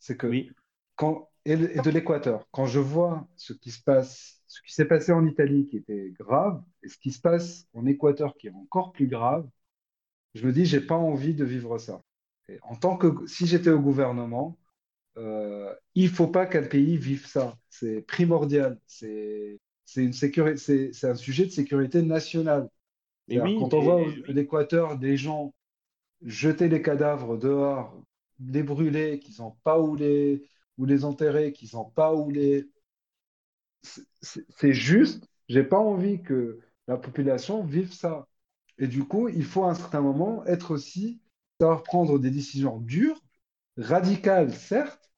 C'est que
Oui,
quand, et, de l'Équateur. Quand je vois ce qui se passe, ce qui s'est passé en Italie qui était grave, et ce qui se passe en Équateur qui est encore plus grave, je me dis, j'ai pas envie de vivre ça. Et en tant que, si j'étais au gouvernement, euh, il faut pas qu'un pays vive ça. C'est primordial. C'est, c'est une sécurité, c'est, c'est un sujet de sécurité nationale.
oui,
quand on voit l'Équateur des gens jeter les cadavres dehors, les brûler, qu'ils n'ont pas où les, où les enterrer, qu'ils n'ont pas où les. C'est c'est juste, j'ai pas envie que la population vive ça. Et du coup, il faut à un certain moment être aussi, savoir prendre des décisions dures, radicales, certes,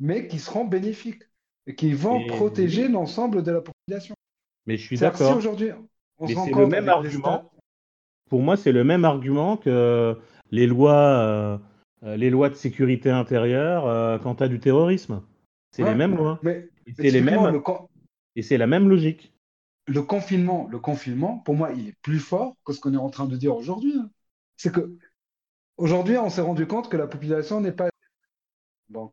mais qui seront bénéfiques et qui vont
Et-
protéger l'ensemble de la population.
mais je suis
si
d'accord.
aujourd'hui, on
Mais c'est le même argument. Pour moi, c'est le même argument que les lois, euh, euh, les lois de sécurité intérieure euh, tu as du terrorisme. C'est
Ouais,
les mêmes lois.
Mais
c'est les mêmes.
le, con-
Et c'est la même logique.
le confinement, le confinement, pour moi, il est plus fort que ce qu'on est en train de dire aujourd'hui. hein. C'est que aujourd'hui, on s'est rendu compte que la population n'est pas. Donc,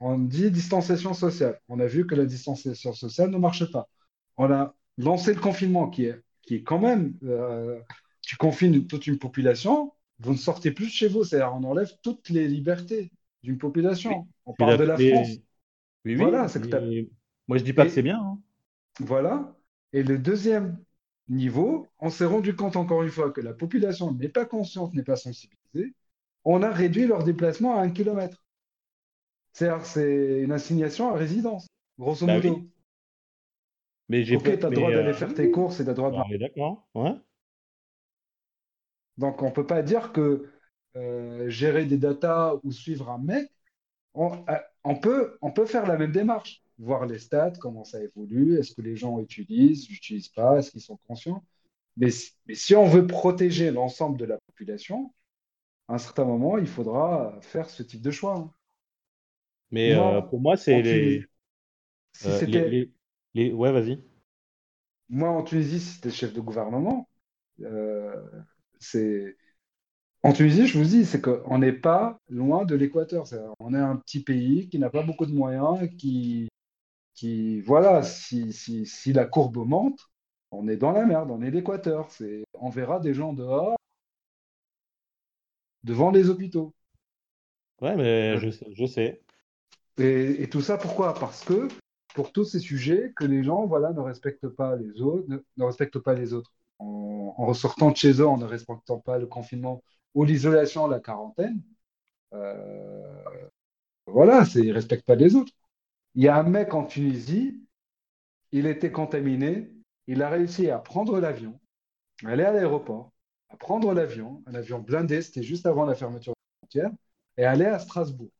on dit distanciation sociale. On a vu que la distanciation sociale ne marche pas. On a lancé le confinement qui est, qui est quand même. euh, tu confines toute une population, vous ne sortez plus de chez vous. C'est-à-dire, on enlève toutes les libertés d'une population. On parle de la France.
Oui, oui,
Voilà,
Moi, je dis pas
Et-
que c'est bien. hein.
Voilà. Et le deuxième niveau, on s'est rendu compte encore une fois que la population n'est pas consciente, n'est pas sensibilisée. On a réduit leur déplacement à un kilomètre. C'est-à-dire, c'est une assignation à résidence, grosso
Bah
modo.
oui. Mais j'ai
Ok,
pas-
tu as le droit d'aller
euh,
faire tes courses et tu as le droit de...
bah, d'accord. Ouais.
Donc, on ne peut pas dire que euh, gérer des datas ou suivre un mec, on, euh, on peut, on peut faire la même démarche. voir les stats, comment ça évolue, est-ce que les gens utilisent, n'utilisent pas, est-ce qu'ils sont conscients. Mais, mais, si on veut protéger l'ensemble de la population, à un certain moment, il faudra faire ce type de choix. Hein.
Mais euh, pour moi, c'est les...
Si euh, les,
les, Ouais, vas-y.
Moi, en Tunisie, si c'était chef de gouvernement, euh, c'est en Tunisie, je vous dis, c'est qu'on n'est pas loin de l'équateur. On est un petit pays qui n'a pas beaucoup de moyens, qui, qui voilà, si, si, si, la courbe monte, on est dans la merde, on est l'équateur. On verra des gens dehors, devant les hôpitaux.
Ouais, mais je sais. Je sais.
Et, tout ça, pourquoi? Parce que pour tous ces sujets, que les gens voilà, ne respectent pas les autres, ne, respectent pas les autres. En, ressortant de chez eux, en ne respectant pas le confinement ou l'isolation, la quarantaine, euh, voilà, ils ne respectent pas les autres. Il y a un mec en Tunisie, il était contaminé, il a réussi à prendre l'avion, aller à l'aéroport, à prendre l'avion, un avion blindé, c'était juste avant la fermeture frontière, et aller à Strasbourg.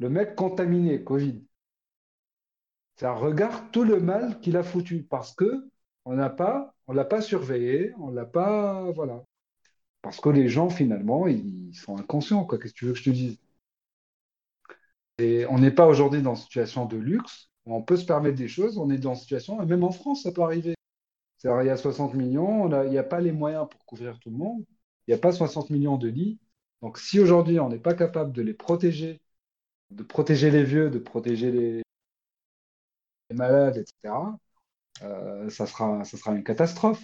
Le mec contaminé, Covid. Ça regarde tout le mal qu'il a foutu parce que on n'a pas, on l'a pas surveillé, on l'a pas, voilà. Parce que les gens, finalement, ils sont inconscients. Qu'est-ce que tu veux que je te dise? Et on n'est pas aujourd'hui dans une situation de luxe, on peut se permettre des choses, on est dans une situation, même en France, ça peut arriver. il y a 60 millions, il n'y a pas les moyens pour couvrir tout le monde, il n'y a pas 60 millions de lits. Donc si aujourd'hui on n'est pas capable de les protéger, de protéger les vieux, de protéger les, malades, etc., euh, ça, sera, ça sera une catastrophe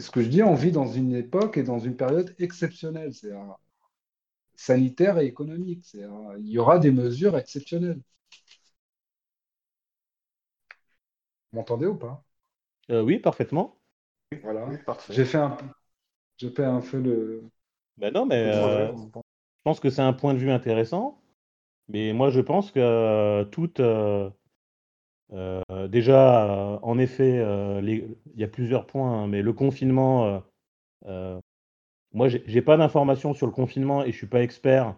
ce que je dis, on vit dans une époque et dans une période exceptionnelle, c'est sanitaire et économique. Il y aura des mesures exceptionnelles. Vous m'entendez ou pas?
Euh, Oui, parfaitement.
Voilà. J'ai fait un, j'ai fait un peu le.
Ben non, mais euh, je pense que c'est un point de vue intéressant. Mais moi, je pense que euh, toute euh, déjà, euh, en effet, il y a plusieurs points, hein, mais le confinement, moi, j'ai pas d'informations sur le confinement et je suis pas expert,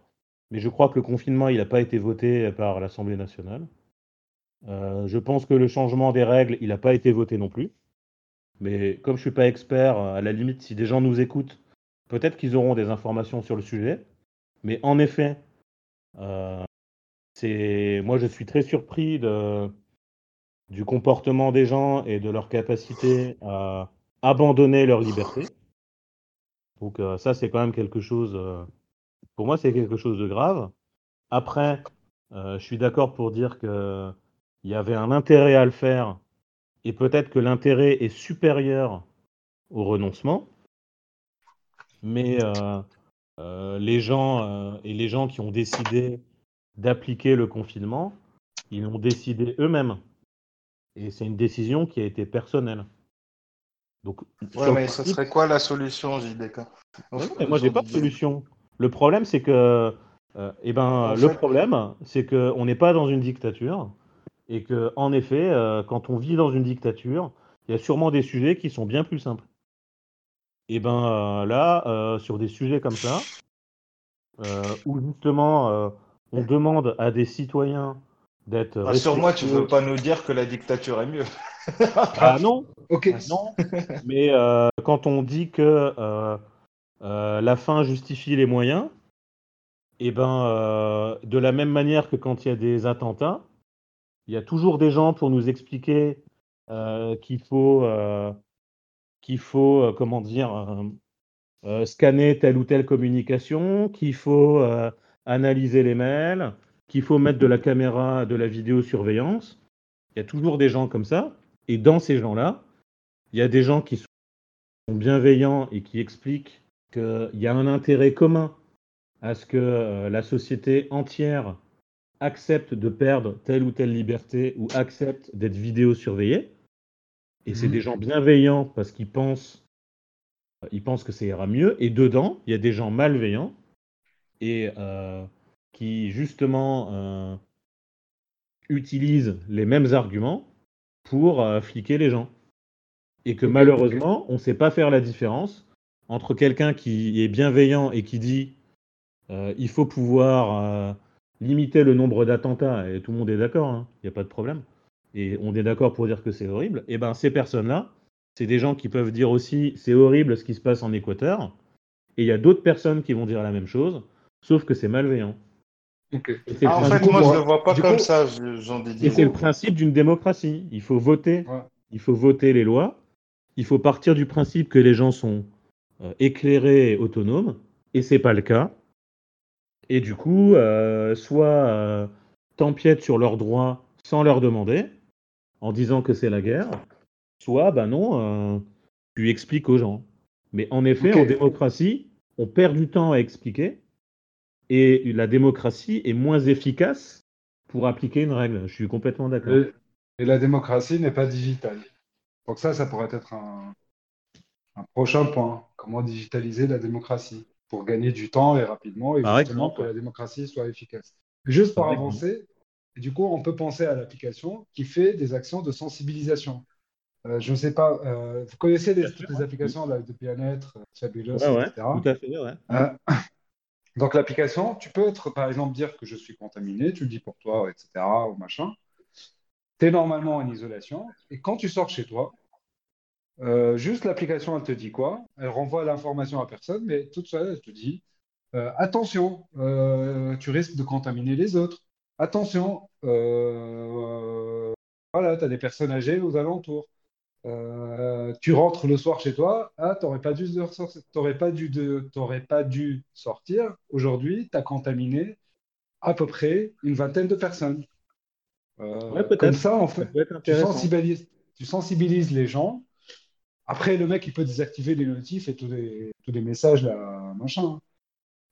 mais je crois que le confinement, il n'a pas été voté par l'Assemblée nationale. je pense que le changement des règles, il n'a pas été voté non plus. Mais comme je suis pas expert, à la limite, si des gens nous écoutent, peut-être qu'ils auront des informations sur le sujet. Mais en effet, c'est moi, je suis très surpris du comportement des gens et de leur capacité à abandonner leur liberté. Donc euh, ça, c'est quand même quelque chose, euh, pour moi, c'est quelque chose de grave. Après, euh, je suis d'accord pour dire qu'il y avait un intérêt à le faire et peut-être que l'intérêt est supérieur au renoncement. Mais les gens et les gens qui ont décidé d'appliquer le confinement, ils l'ont décidé eux-mêmes. Et c'est une décision qui a été personnelle.
Donc, ouais, mais ce serait quoi la solution, JDK
Moi, j'ai pas de solution. Le problème, c'est que, euh, eh ben, le problème, c'est qu'on n'est pas dans une dictature et que, en effet, euh, quand on vit dans une dictature, il y a sûrement des sujets qui sont bien plus simples. Et eh ben euh, là, sur des sujets comme ça, où justement on demande à des citoyens d'être.
Ah, sur moi, tu veux pas nous dire que la dictature est mieux.
ah non.
Ok.
Non. Mais euh, quand on dit que euh, euh, la fin justifie les moyens, et eh ben de la même manière que quand il y a des attentats, il y a toujours des gens pour nous expliquer qu'il faut qu'il faut comment dire scanner telle ou telle communication, qu'il faut analyser les mails, qu'il faut mettre de la caméra, de la vidéosurveillance. Il y a toujours des gens comme ça. Et dans ces gens-là, il y a des gens qui sont bienveillants et qui expliquent qu'il y a un intérêt commun à ce que euh, la société entière accepte de perdre telle ou telle liberté ou accepte d'être vidéosurveillée. Et c'est mmh. des gens bienveillants parce qu'ils pensent, ils pensent que ça ira mieux. Et dedans, il y a des gens malveillants. Et euh, qui justement euh, utilisent les mêmes arguments pour euh, fliquer les gens. Et que malheureusement, on ne sait pas faire la différence entre quelqu'un qui est bienveillant et qui dit euh, il faut pouvoir limiter le nombre d'attentats, et tout le monde est d'accord, il hein, n'y a pas de problème, et on est d'accord pour dire que c'est horrible, et ben ces personnes-là, c'est des gens qui peuvent dire aussi c'est horrible ce qui se passe en Équateur, et il y a d'autres personnes qui vont dire la même chose, sauf que c'est malveillant.
Ah, en fait, moi, je ne le vois pas comme ça, Jean
Et c'est le principe d'une démocratie. Il faut voter. Il faut voter les lois. Il faut partir du principe que les gens sont euh, éclairés et autonomes. Et c'est pas le cas. Et du coup, euh, soit euh, t'empiètes sur leurs droits sans leur demander, en disant que c'est la guerre, soit, ben non, euh, tu expliques aux gens. Mais en effet, en démocratie, on perd du temps à expliquer et la démocratie est moins efficace pour appliquer une règle. Je suis complètement d'accord.
Et, la démocratie n'est pas digitale. Donc ça, ça pourrait être un, prochain point. Comment digitaliser la démocratie pour gagner du temps et rapidement et justement que la démocratie soit efficace. Juste pour avancer, du coup, on peut penser à l'application qui fait des actions de sensibilisation. Euh, je ne sais pas, euh, vous connaissez les, toutes les applications là, de bien-être, Fabulous,
etc. Tout à fait, ouais. Euh,
donc l'application, tu peux être, par exemple, dire que je suis contaminé, tu le dis pour toi, etc., ou machin. Tu es normalement en isolation, et quand tu sors chez toi, euh, juste l'application, elle te dit quoi? Elle renvoie l'information à personne, mais toute seule, elle te dit euh, attention, euh, tu risques de contaminer les autres. Attention, voilà, tu as des personnes âgées aux alentours. tu rentres le soir chez toi, ah, tu n'aurais pas, dû pas, dû pas dû sortir. Aujourd'hui, tu as contaminé à peu près une vingtaine de personnes. comme ça, en fait, tu sensibilises, tu sensibilises les gens après, le mec, il peut désactiver les notifs et tous les, tous les messages, là, machin.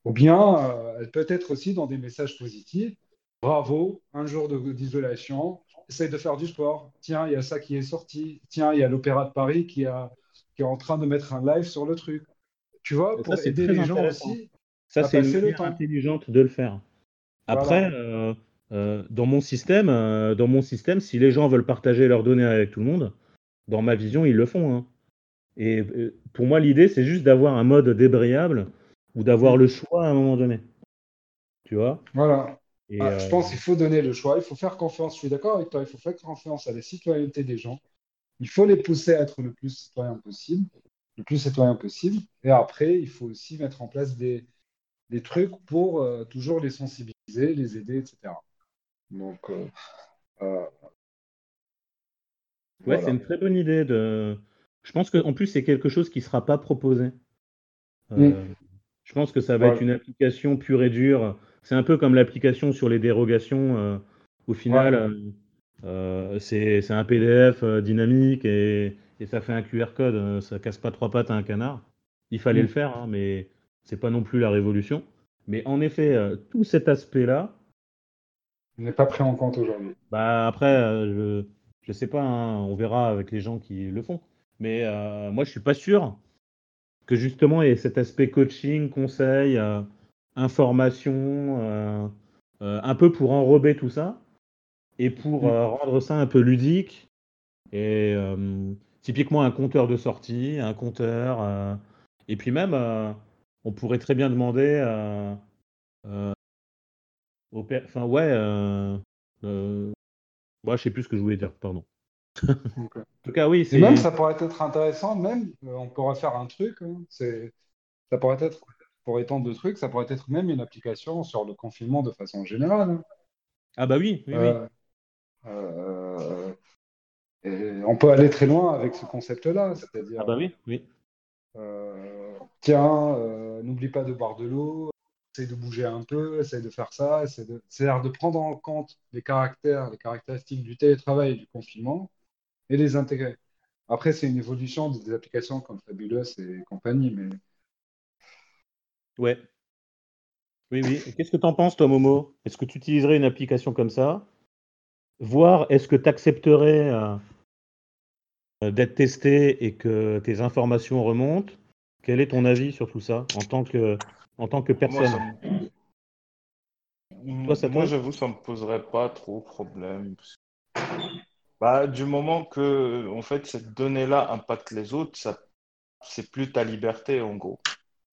Ou bien, euh, elle peut être aussi dans des messages positifs. Bravo, un jour d'isolation, essaye de faire du sport. Tiens, il y a ça qui est sorti. Tiens, il y a l'Opéra de Paris qui, a, qui est en train de mettre un live sur le truc. Tu vois, pour aider les gens aussi.
Ça, c'est une manière intelligente de le faire. Après, euh, euh, dans, mon système, dans mon système, si les gens veulent partager leurs données avec tout le monde, dans ma vision, ils le font. Hein. Et euh, pour moi, l'idée, c'est juste d'avoir un mode débrayable ou d'avoir le choix à un moment donné. Tu vois?
Voilà. Ah, je pense euh, qu'il faut donner le choix, il faut faire confiance. Je suis d'accord avec toi, il faut faire confiance à la citoyenneté des gens. Il faut les pousser à être le plus citoyen possible, le plus citoyen possible. Et après, il faut aussi mettre en place des, des trucs pour euh, toujours les sensibiliser, les aider, etc. Donc,
ouais, c'est une très bonne idée de je pense qu'en plus, c'est quelque chose qui ne sera pas proposé. Euh, mm. Je pense que ça va être une application pure et dure. C'est un peu comme l'application sur les dérogations. Euh, au final, euh, c'est un PDF dynamique et, ça fait un QR code. ça casse pas trois pattes à un canard. Il fallait mm. le faire, hein, mais c'est pas non plus la révolution. Mais en effet, tout cet aspect-là.
n'est pas pris en compte aujourd'hui.
Bah après, je ne sais pas, hein, on verra avec les gens qui le font. Mais euh, moi, je suis pas sûr que justement il y ait cet aspect coaching, conseil, euh, information, euh, un peu pour enrober tout ça et pour mm. rendre ça un peu ludique. Et typiquement un compteur de sortie, un compteur. et puis même, on pourrait très bien demander au Enfin, ouais. moi, je sais plus ce que je voulais dire, pardon.
en tout cas, oui. Et même, ça pourrait être intéressant, même, euh, on pourrait faire un truc, hein, c'est, ça pourrait être, pour étendre de trucs, ça pourrait être même une application sur le confinement de façon générale.
Ah bah oui, oui,
oui. Euh, et on peut aller très loin avec ce concept-là, c'est-à-dire.
Ah bah oui, oui.
Euh, tiens, n'oublie pas de boire de l'eau, essaye de bouger un peu, essaye de faire ça, essaye de, c'est-à-dire de prendre en compte les caractères, les caractéristiques du télétravail et du confinement et les intégrer. Après, c'est une évolution des applications comme Fabulous et compagnie, mais.
Ouais. Oui, oui. Qu'est-ce que tu en penses, toi, Momo? Est-ce que tu utiliserais une application comme ça? Voir, est-ce que tu accepterais euh, d'être testé et que tes informations remontent? Quel est ton avis sur tout ça en tant que, en tant que personne?
Moi, ça... Moi, j'avoue, ça ne me poserait pas trop problème. Bah, du moment que en fait, cette donnée-là impacte les autres, ça, c'est plus ta liberté en gros.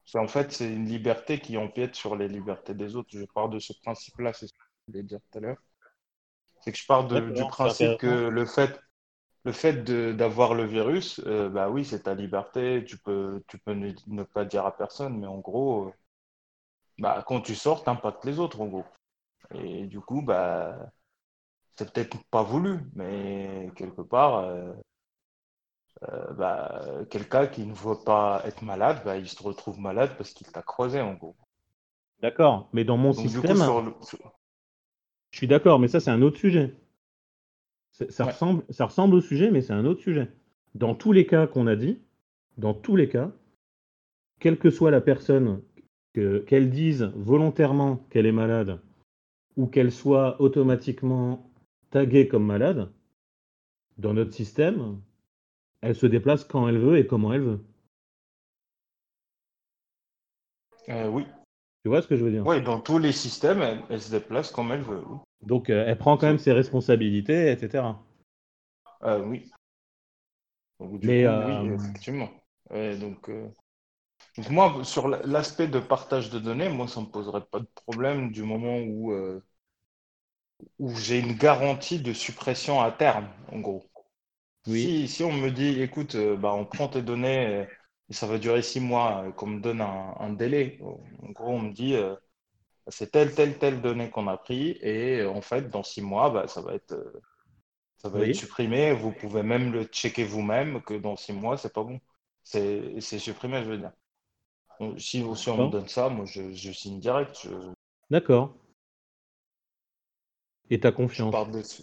C'est, en fait, c'est une liberté qui empiète sur les libertés des autres. Je pars de ce principe-là. voulais dire tout à l'heure. C'est que je pars de- du
c'est
principe que le fait, le fait d'avoir le virus, euh, bah oui, c'est ta liberté. Tu peux, tu peux ne, ne pas dire à personne, mais en gros, euh, bah, quand tu sors, t'impactes les autres, en gros. Et du coup, bah, c'est peut-être pas voulu, mais quelque part, euh, euh, bah, quelqu'un qui ne veut pas être malade, bah, il se retrouve malade parce qu'il t'a croisé, en gros.
D'accord, mais dans mon
Donc, du coup,
système,
sur le- sur-
je suis d'accord, mais ça, c'est un autre sujet. Ça,
Ouais.
ressemble, ça ressemble au sujet, mais c'est un autre sujet. Dans tous les cas qu'on a dit, dans tous les cas, quelle que soit la personne, que- qu'elle dise volontairement qu'elle est malade ou qu'elle soit automatiquement taguée comme malade, dans notre système, elle se déplace quand elle veut et comment elle veut.
Euh, oui.
Tu vois ce que je veux dire?
Oui, dans tous les systèmes, elle, elle se déplace comme elle veut. Oui.
Donc, euh, elle prend quand même ses responsabilités, etc.
Euh, oui. Donc,
Mais,
coup, oui, effectivement. Ouais, donc, donc moi, sur la- l'aspect de partage de données, moi, ça me poserait pas de problème du moment où, où j'ai une garantie de suppression à terme, en gros.
Oui.
Si, si on me dit, écoute, euh, bah, on prend tes données euh, et ça va durer six mois, euh, qu'on me donne un, un délai. En gros, on me dit, euh, c'est telle, telle, telle donnée qu'on a pris et en fait, dans six mois, bah, ça va être, ça va
Oui.
être supprimé. Vous pouvez même le checker vous-même que dans six mois, c'est pas bon. C'est supprimé, je veux dire. Donc, si, si on me donne ça, moi, je, je signe direct. Je,
D'accord. Et ta
je
confiance
pars dessus.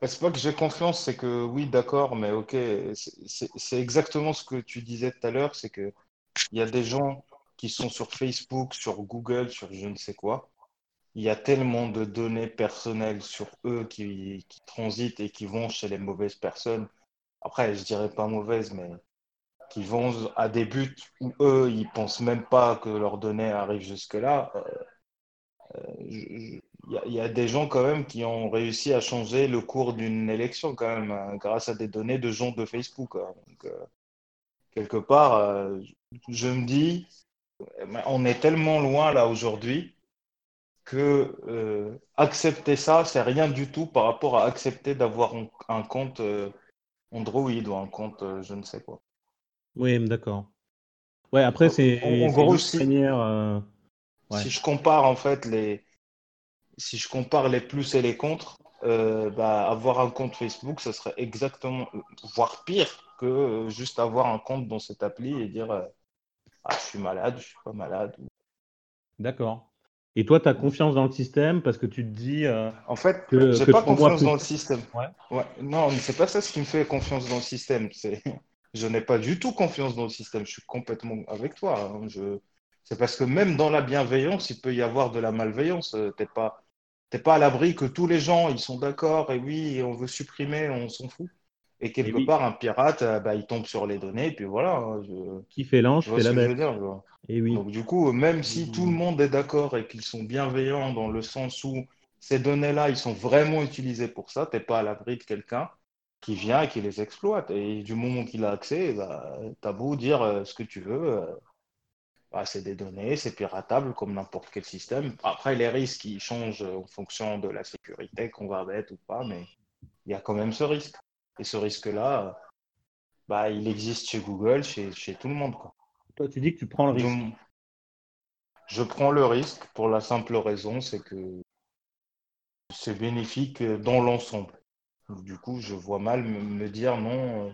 Bah, C'est pas que j'ai confiance, c'est que oui, d'accord, mais ok, c'est exactement ce que tu disais tout à l'heure, c'est que il y a des gens qui sont sur Facebook, sur Google, sur je ne sais quoi. Il y a tellement de données personnelles sur eux qui, qui transitent et qui vont chez les mauvaises personnes. Après, je dirais pas mauvaises, mais qui vont à des buts où eux, ils pensent même pas que leurs données arrivent jusque-là. Euh, euh, Il y, a- il y a des gens quand même qui ont réussi à changer le cours d'une élection quand même, hein, grâce à des données de gens de Facebook. hein. Donc, euh, quelque part, euh, je me dis, on est tellement loin là aujourd'hui que euh, accepter ça, c'est rien du tout par rapport à accepter d'avoir un, un compte Android ou un compte je ne sais quoi.
Oui, d'accord. Ouais, après, c'est
en- gros, si-
manière. Ouais.
Si je compare en fait les, si je compare les plus et les contre, euh, bah, avoir un compte Facebook, ça serait exactement, voire pire que euh, juste avoir un compte dans cette appli et dire euh, ah je suis malade, je suis pas malade.
D'accord. Et toi, tu as confiance dans le système parce que tu te dis. euh,
En fait,
Que-
j'ai
que
pas confiance
plus
dans le système.
Ouais.
Ouais. Non, c'est pas ça ce qui me fait confiance dans le système. C'est, je n'ai pas du tout confiance dans le système. Je suis complètement avec toi. hein. Je, c'est parce que même dans la bienveillance, il peut y avoir de la malveillance. Euh, T'es pas, t'es pas à l'abri que tous les gens, ils sont d'accord et oui, on veut supprimer, on s'en fout. Et quelque
Et oui.
part, un pirate, euh, bah, il tombe sur les données et puis voilà. hein, je,
Qui fait l'ange fait la bête. Et oui.
Donc du coup, même si tout le monde est d'accord et qu'ils sont bienveillants dans le sens où ces données-là, ils sont vraiment utilisés pour ça, t'es pas à l'abri de quelqu'un qui vient et qui les exploite. Et du moment qu'il a accès, bah, t'as beau dire euh, ce que tu veux, bah, c'est des données, c'est piratable comme n'importe quel système. Après, les risques, ils changent en fonction de la sécurité qu'on va mettre ou pas, mais il y a quand même ce risque. Et ce risque-là, bah, il existe chez Google, chez, chez tout le monde, quoi.
Toi, tu dis que tu prends le risque.
Donc, je prends le risque pour la simple raison, c'est que c'est bénéfique dans l'ensemble. Du coup, je vois mal me, me dire non. euh,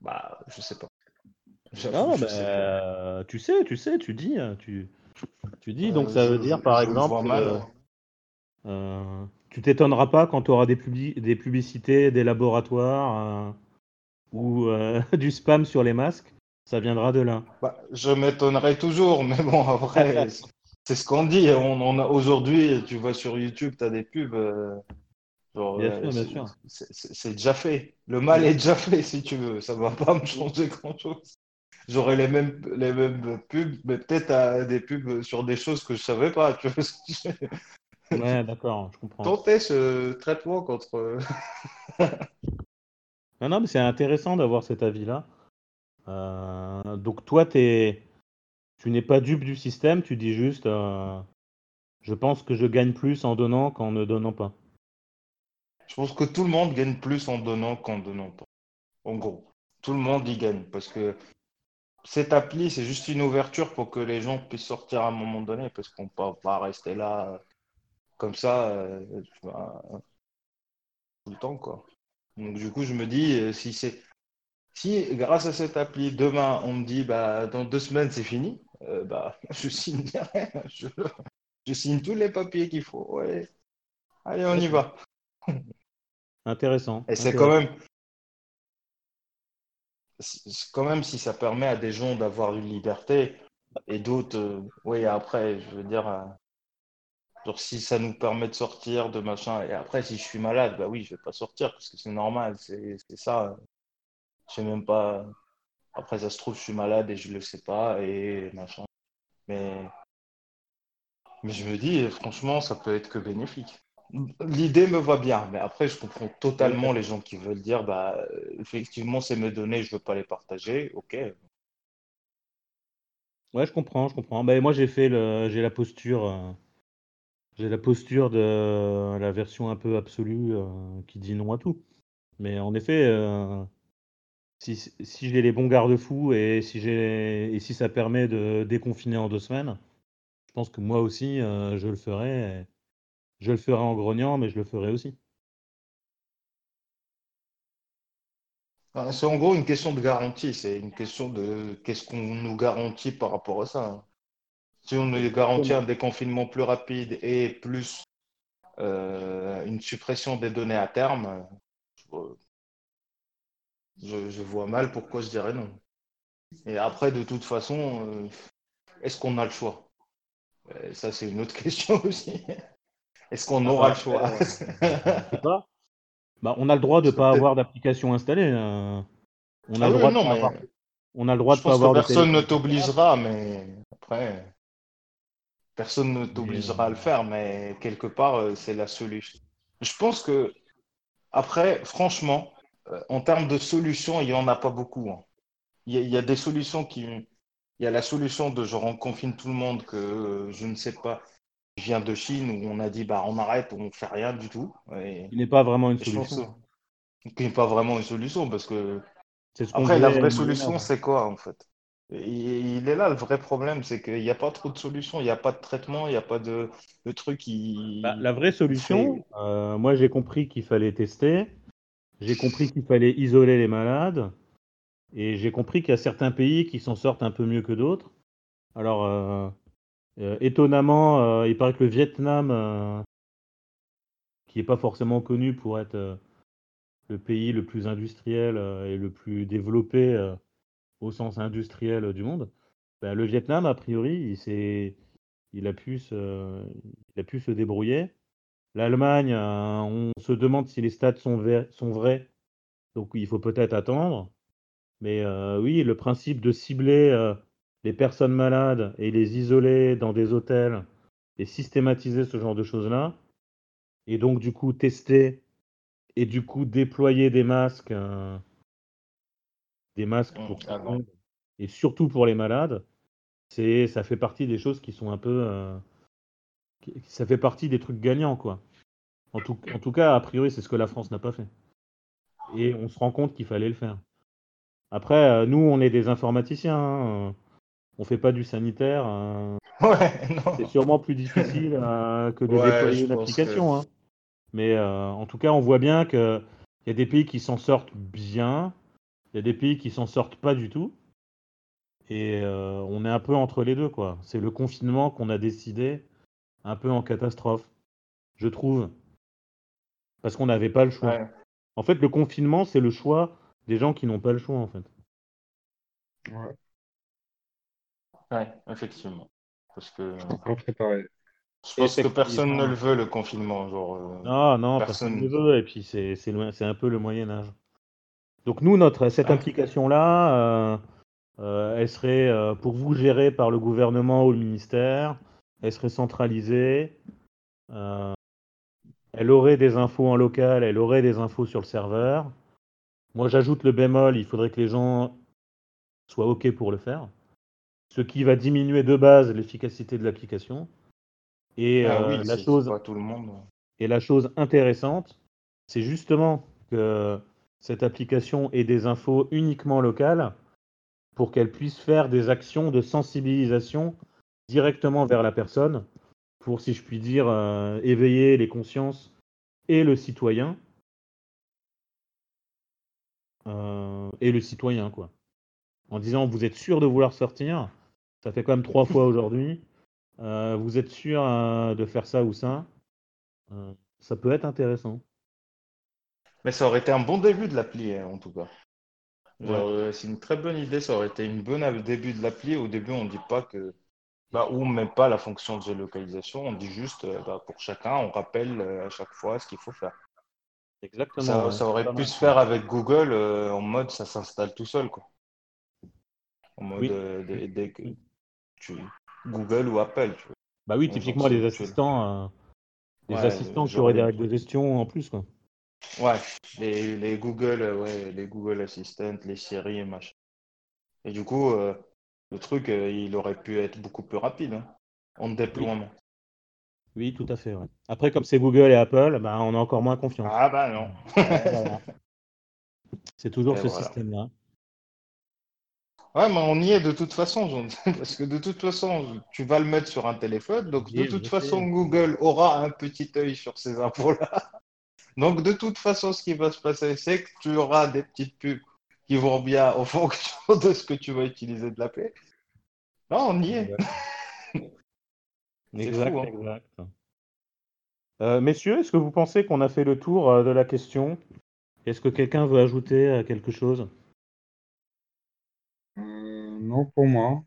Bah, je sais pas.
Non, bah,
sais
euh, tu sais, tu sais, tu dis. hein, Tu, tu dis,
Euh,
donc ça
je-
veut dire, par
vois
exemple,
mal.
euh, tu t'étonneras pas quand tu auras des, publi- des publicités, des laboratoires ou du spam sur les masques. Ça viendra de là.
Bah, je m'étonnerais toujours, mais bon, après, c'est ce qu'on dit. On aujourd'hui, tu vas sur YouTube, tu as des pubs. euh, genre,
Bien sûr, bien
c'est- déjà fait. Le mal est déjà fait, si tu veux. Ça va pas me changer grand-chose. J'aurai les mêmes, les mêmes pubs, mais peut-être des pubs sur des choses que je savais pas. Tu vois
Ouais, d'accord, je comprends.
Tenter ce traitement contre.
Non, non, mais c'est intéressant d'avoir cet avis-là. Euh, donc toi, tu n'es pas dupe du système, tu dis juste, euh, je pense que je gagne plus en donnant qu'en ne donnant pas.
Je pense que tout le monde gagne plus en donnant qu'en donnant pas. En gros, tout le monde y gagne parce que cette appli, c'est juste une ouverture pour que les gens puissent sortir à un moment donné parce qu'on ne peut pas rester là euh, comme ça euh, tout le temps, quoi. Donc, du coup, je me dis, euh, si c'est si grâce à cette appli, demain, on me dit bah dans deux semaines c'est fini, bah je signe je, je signe tous les papiers qu'il faut. Ouais. Allez, on y va.
Intéressant.
Et c'est quand même, quand même si ça permet à des gens d'avoir une liberté et d'autres, euh, oui, après, je veux dire, euh, si ça nous permet de sortir, de machin, et après, si je suis malade, bah oui, je vais pas sortir parce que c'est normal, c'est ça. Je sais même pas. Après, ça se trouve, je suis malade et je le sais pas, et machin. Mais, mais je me dis, franchement, ça peut être que bénéfique. L'idée me va bien, mais après, je comprends totalement les gens qui veulent dire, bah, effectivement, c'est mes données, je veux pas les partager. Ok.
Ouais, je comprends, je comprends. Bah, moi, j'ai fait le, j'ai la posture, euh, j'ai la posture de la version un peu absolue euh, qui dit non à tout. Mais en effet, euh, si, j'ai les bons garde-fous et si et si ça permet de déconfiner en deux semaines, je pense que moi aussi, je le ferai. Je le ferai en grognant, mais je le ferai aussi.
Ah, c'est en gros une question de garantie. C'est une question de qu'est-ce qu'on nous garantit par rapport à ça. Hein. Si on nous garantit un déconfinement plus rapide et plus euh, une suppression des données à terme, je, vois mal pourquoi je dirais non. Et après, de toute façon, euh, est-ce qu'on a le choix? Ça, c'est une autre question aussi. Est-ce qu'on ah, aura le choix
pas. Bah, on a le droit de ne pas avoir d'application installée. Euh. On a le droit de On a le droit de pas avoir.
personne ne t'obligera, mais après, personne ne t'obligera à le faire, mais quelque part, euh, c'est la solution. Je pense que après, franchement, euh, en termes de solutions, il n'y en a pas beaucoup. Hein. Il, y a, des solutions qui. Il y a la solution de genre on confine tout le monde que je ne sais pas vient de Chine où on a dit bah on arrête, on fait rien du tout.
Et, il n'est pas vraiment une solution.
Qui n'est pas vraiment une solution parce que après la vraie solution c'est quoi en fait? Il est là le vrai problème, c'est qu'il n'y a pas trop de solutions, il n'y a pas de traitement, il n'y a pas de, de truc qui.
Bah, la vraie solution, euh, moi j'ai compris qu'il fallait tester, j'ai compris qu'il fallait isoler les malades, et j'ai compris qu'il y a certains pays qui s'en sortent un peu mieux que d'autres. Alors, euh, étonnamment, euh, il paraît que le Vietnam, euh, qui n'est pas forcément connu pour être le pays le plus industriel et le plus développé au sens industriel du monde, ben, le Vietnam, a priori, il, il, a pu se, il a pu se débrouiller. L'Allemagne, on se demande si les stats sont vrais, donc il faut peut-être attendre. Mais oui, le principe de cibler les personnes malades et les isoler dans des hôtels et systématiser ce genre de choses-là. Et donc, du coup, tester et du coup, déployer des masques, euh, des masques pour tout le monde, et surtout pour les malades, c'est, ça fait partie des choses qui sont un peu. Euh, ça fait partie des trucs gagnants, quoi. En tout, en tout cas, a priori, c'est ce que la France n'a pas fait. Et on se rend compte qu'il fallait le faire. Après, euh, nous, on est des informaticiens. Hein, on fait pas du sanitaire. Euh, c'est sûrement plus difficile euh, que de déployer une application. Hein. Mais euh, en tout cas, on voit bien qu'il y a des pays qui s'en sortent bien, il y a des pays qui s'en sortent pas du tout. Et on est un peu entre les deux, quoi. C'est le confinement qu'on a décidé un peu en catastrophe, je trouve. Parce qu'on n'avait pas le choix. En fait, le confinement, c'est le choix des gens qui n'ont pas le choix, en fait.
Ouais. Oui, effectivement. Parce que.
préparé.
Je pense que personne ne le veut, le confinement. Genre,
euh, non, non, personne ne le veut. Et puis, c'est, c'est, un peu le Moyen-Âge. Donc, nous, notre, cette application-là, euh, euh, elle serait pour vous gérée par le gouvernement ou le ministère. Elle serait centralisée. elle aurait des infos en local, elle aurait des infos sur le serveur. Moi, j'ajoute le bémol il faudrait que les gens soient OK pour le faire ce qui va diminuer de base l'efficacité de l'application. Et
Ah oui,
la
c'est
chose
c'est pas tout le monde.
et la chose intéressante, c'est justement que cette application ait des infos uniquement locales pour qu'elle puisse faire des actions de sensibilisation directement vers la personne, pour, si je puis dire, euh, éveiller les consciences et le citoyen. Euh, et le citoyen, quoi. En disant, vous êtes sûr de vouloir sortir? Ça fait quand même trois fois aujourd'hui. Euh, vous êtes sûr euh, de faire ça ou ça? Euh, Ça peut être intéressant.
Mais ça aurait été un bon début de l'appli, hein, en tout cas. C'est une très bonne idée, ça aurait été une bonne début de l'appli. Au début, on ne dit pas que, bah, ou même pas la fonction de géolocalisation, on dit juste, bah, pour chacun, on rappelle à chaque fois ce qu'il faut faire.
Exactement.
Ça,
ouais.
ça aurait pu se faire avec Google en mode ça s'installe tout seul, quoi. En mode
Oui.
dès, dès que tu Google ou Apple, tu vois.
Bah oui, typiquement
tu-
assistants, euh,
Ouais,
assistants qui auraient des
les-
règles de gestion en plus, quoi.
Ouais, les, les Google, euh, ouais, les Google Assistant, les Siri et machin. Et du coup, euh, le truc, euh, il aurait pu être beaucoup plus rapide hein, en déploiement.
Oui, tout à fait. ouais. Après, comme c'est Google et Apple, bah, on a encore moins confiance.
Ah bah non.
C'est toujours
Et
ce
voilà.
système-là.
Ouais, mais on y est de toute façon, parce que de toute façon, tu vas le mettre sur un téléphone, donc de
Oui,
toute façon,
sais.
Google aura un petit œil sur ces infos-là. Donc de toute façon, ce qui va se passer, c'est que tu auras des petites pubs qui vont bien en fonction de ce que tu vas utiliser de l'appli. Non, on y est.
Exact,
fou, hein.
exact. Euh, messieurs, est-ce que vous pensez qu'on a fait le tour euh, de la question? Est-ce que quelqu'un veut ajouter euh, quelque chose?
Non, pour moi.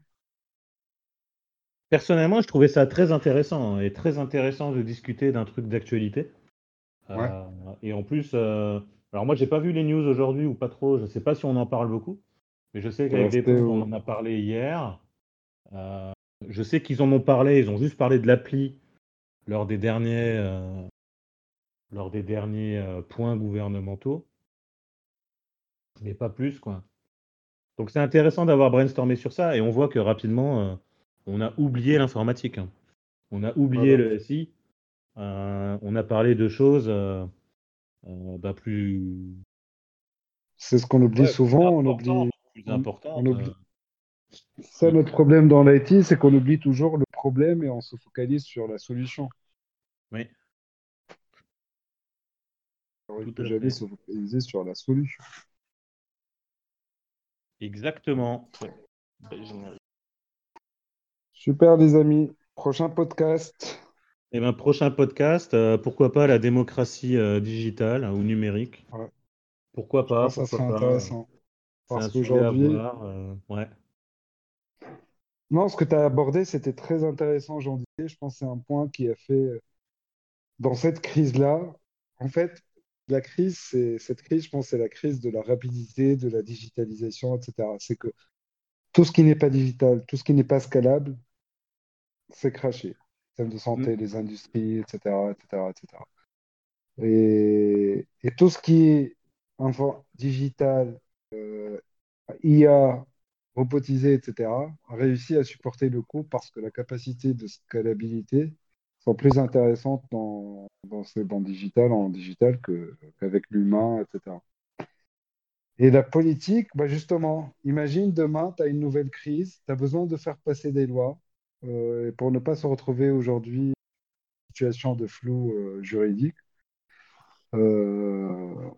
Personnellement, je trouvais ça très intéressant et très intéressant de discuter d'un truc d'actualité. Euh, et en plus, euh, alors moi, j'ai pas vu les news aujourd'hui ou pas trop. Je sais pas si on en parle beaucoup, mais je sais qu'avec des on en a parlé hier. Euh, je sais qu'ils en ont parlé. Ils ont juste parlé de l'appli lors des derniers, lors des derniers points gouvernementaux, mais pas plus, quoi. Donc c'est intéressant d'avoir brainstormé sur ça et on voit que rapidement, euh, on a oublié l'informatique. hein. On a oublié
Voilà.
le SI. Euh, on a parlé de choses euh, euh, bah, plus,
C'est ce qu'on oublie
ouais,
souvent. On oublie.
plus
on- on oublie.
euh,
Ça, notre problème dans l'IT, c'est qu'on oublie toujours le problème et on se focalise sur la solution.
oui.
Alors, il
Tout
faut
à
jamais se focaliser sur la solution.
Exactement.
Générique.
Super, les amis. Prochain podcast.
Et ben prochain podcast, euh, pourquoi pas la démocratie euh, digitale hein, ou numérique.
Ouais.
Pourquoi pas
ça
pas.
intéressant. Parce qu'aujourd'hui,
euh, ouais.
non, ce que tu as abordé, c'était très intéressant, Jean Didier. Je pense que c'est un point qui a fait, dans cette crise-là, en fait, la crise, c'est cette crise, je pense, c'est la crise de la rapidité, de la digitalisation, etc. C'est que tout ce qui n'est pas digital, tout ce qui n'est pas scalable, c'est craché. Système de santé, les industries, etc., etc., etc. Et, et tout ce qui est digital, euh, IA, robotisé, etc., a réussi à supporter le coup parce que la capacité de scalabilité sont plus intéressantes dans, ces bandes digitales, en digital, qu'avec l'humain, etc. Et la politique, bah justement, imagine demain, tu as une nouvelle crise, tu as besoin de faire passer des lois euh, pour ne pas se retrouver aujourd'hui en situation de flou euh, juridique. Euh,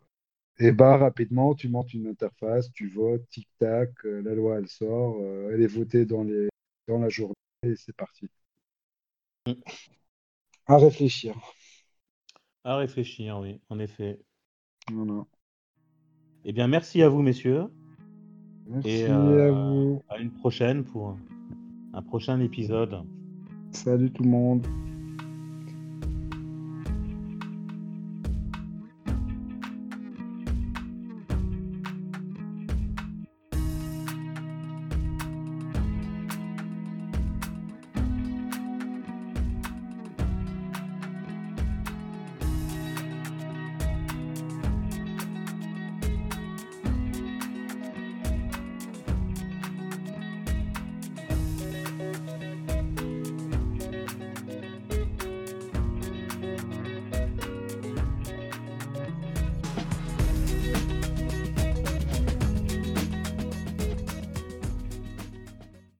et bah rapidement, tu montes une interface, tu votes, tic-tac, la loi elle sort, elle est votée dans les, dans la journée et c'est parti. À réfléchir.
À réfléchir, oui, en effet.
Voilà.
Eh bien, merci à vous, messieurs.
Merci
Et
à
euh,
vous.
à une prochaine pour un prochain épisode.
Salut tout le monde.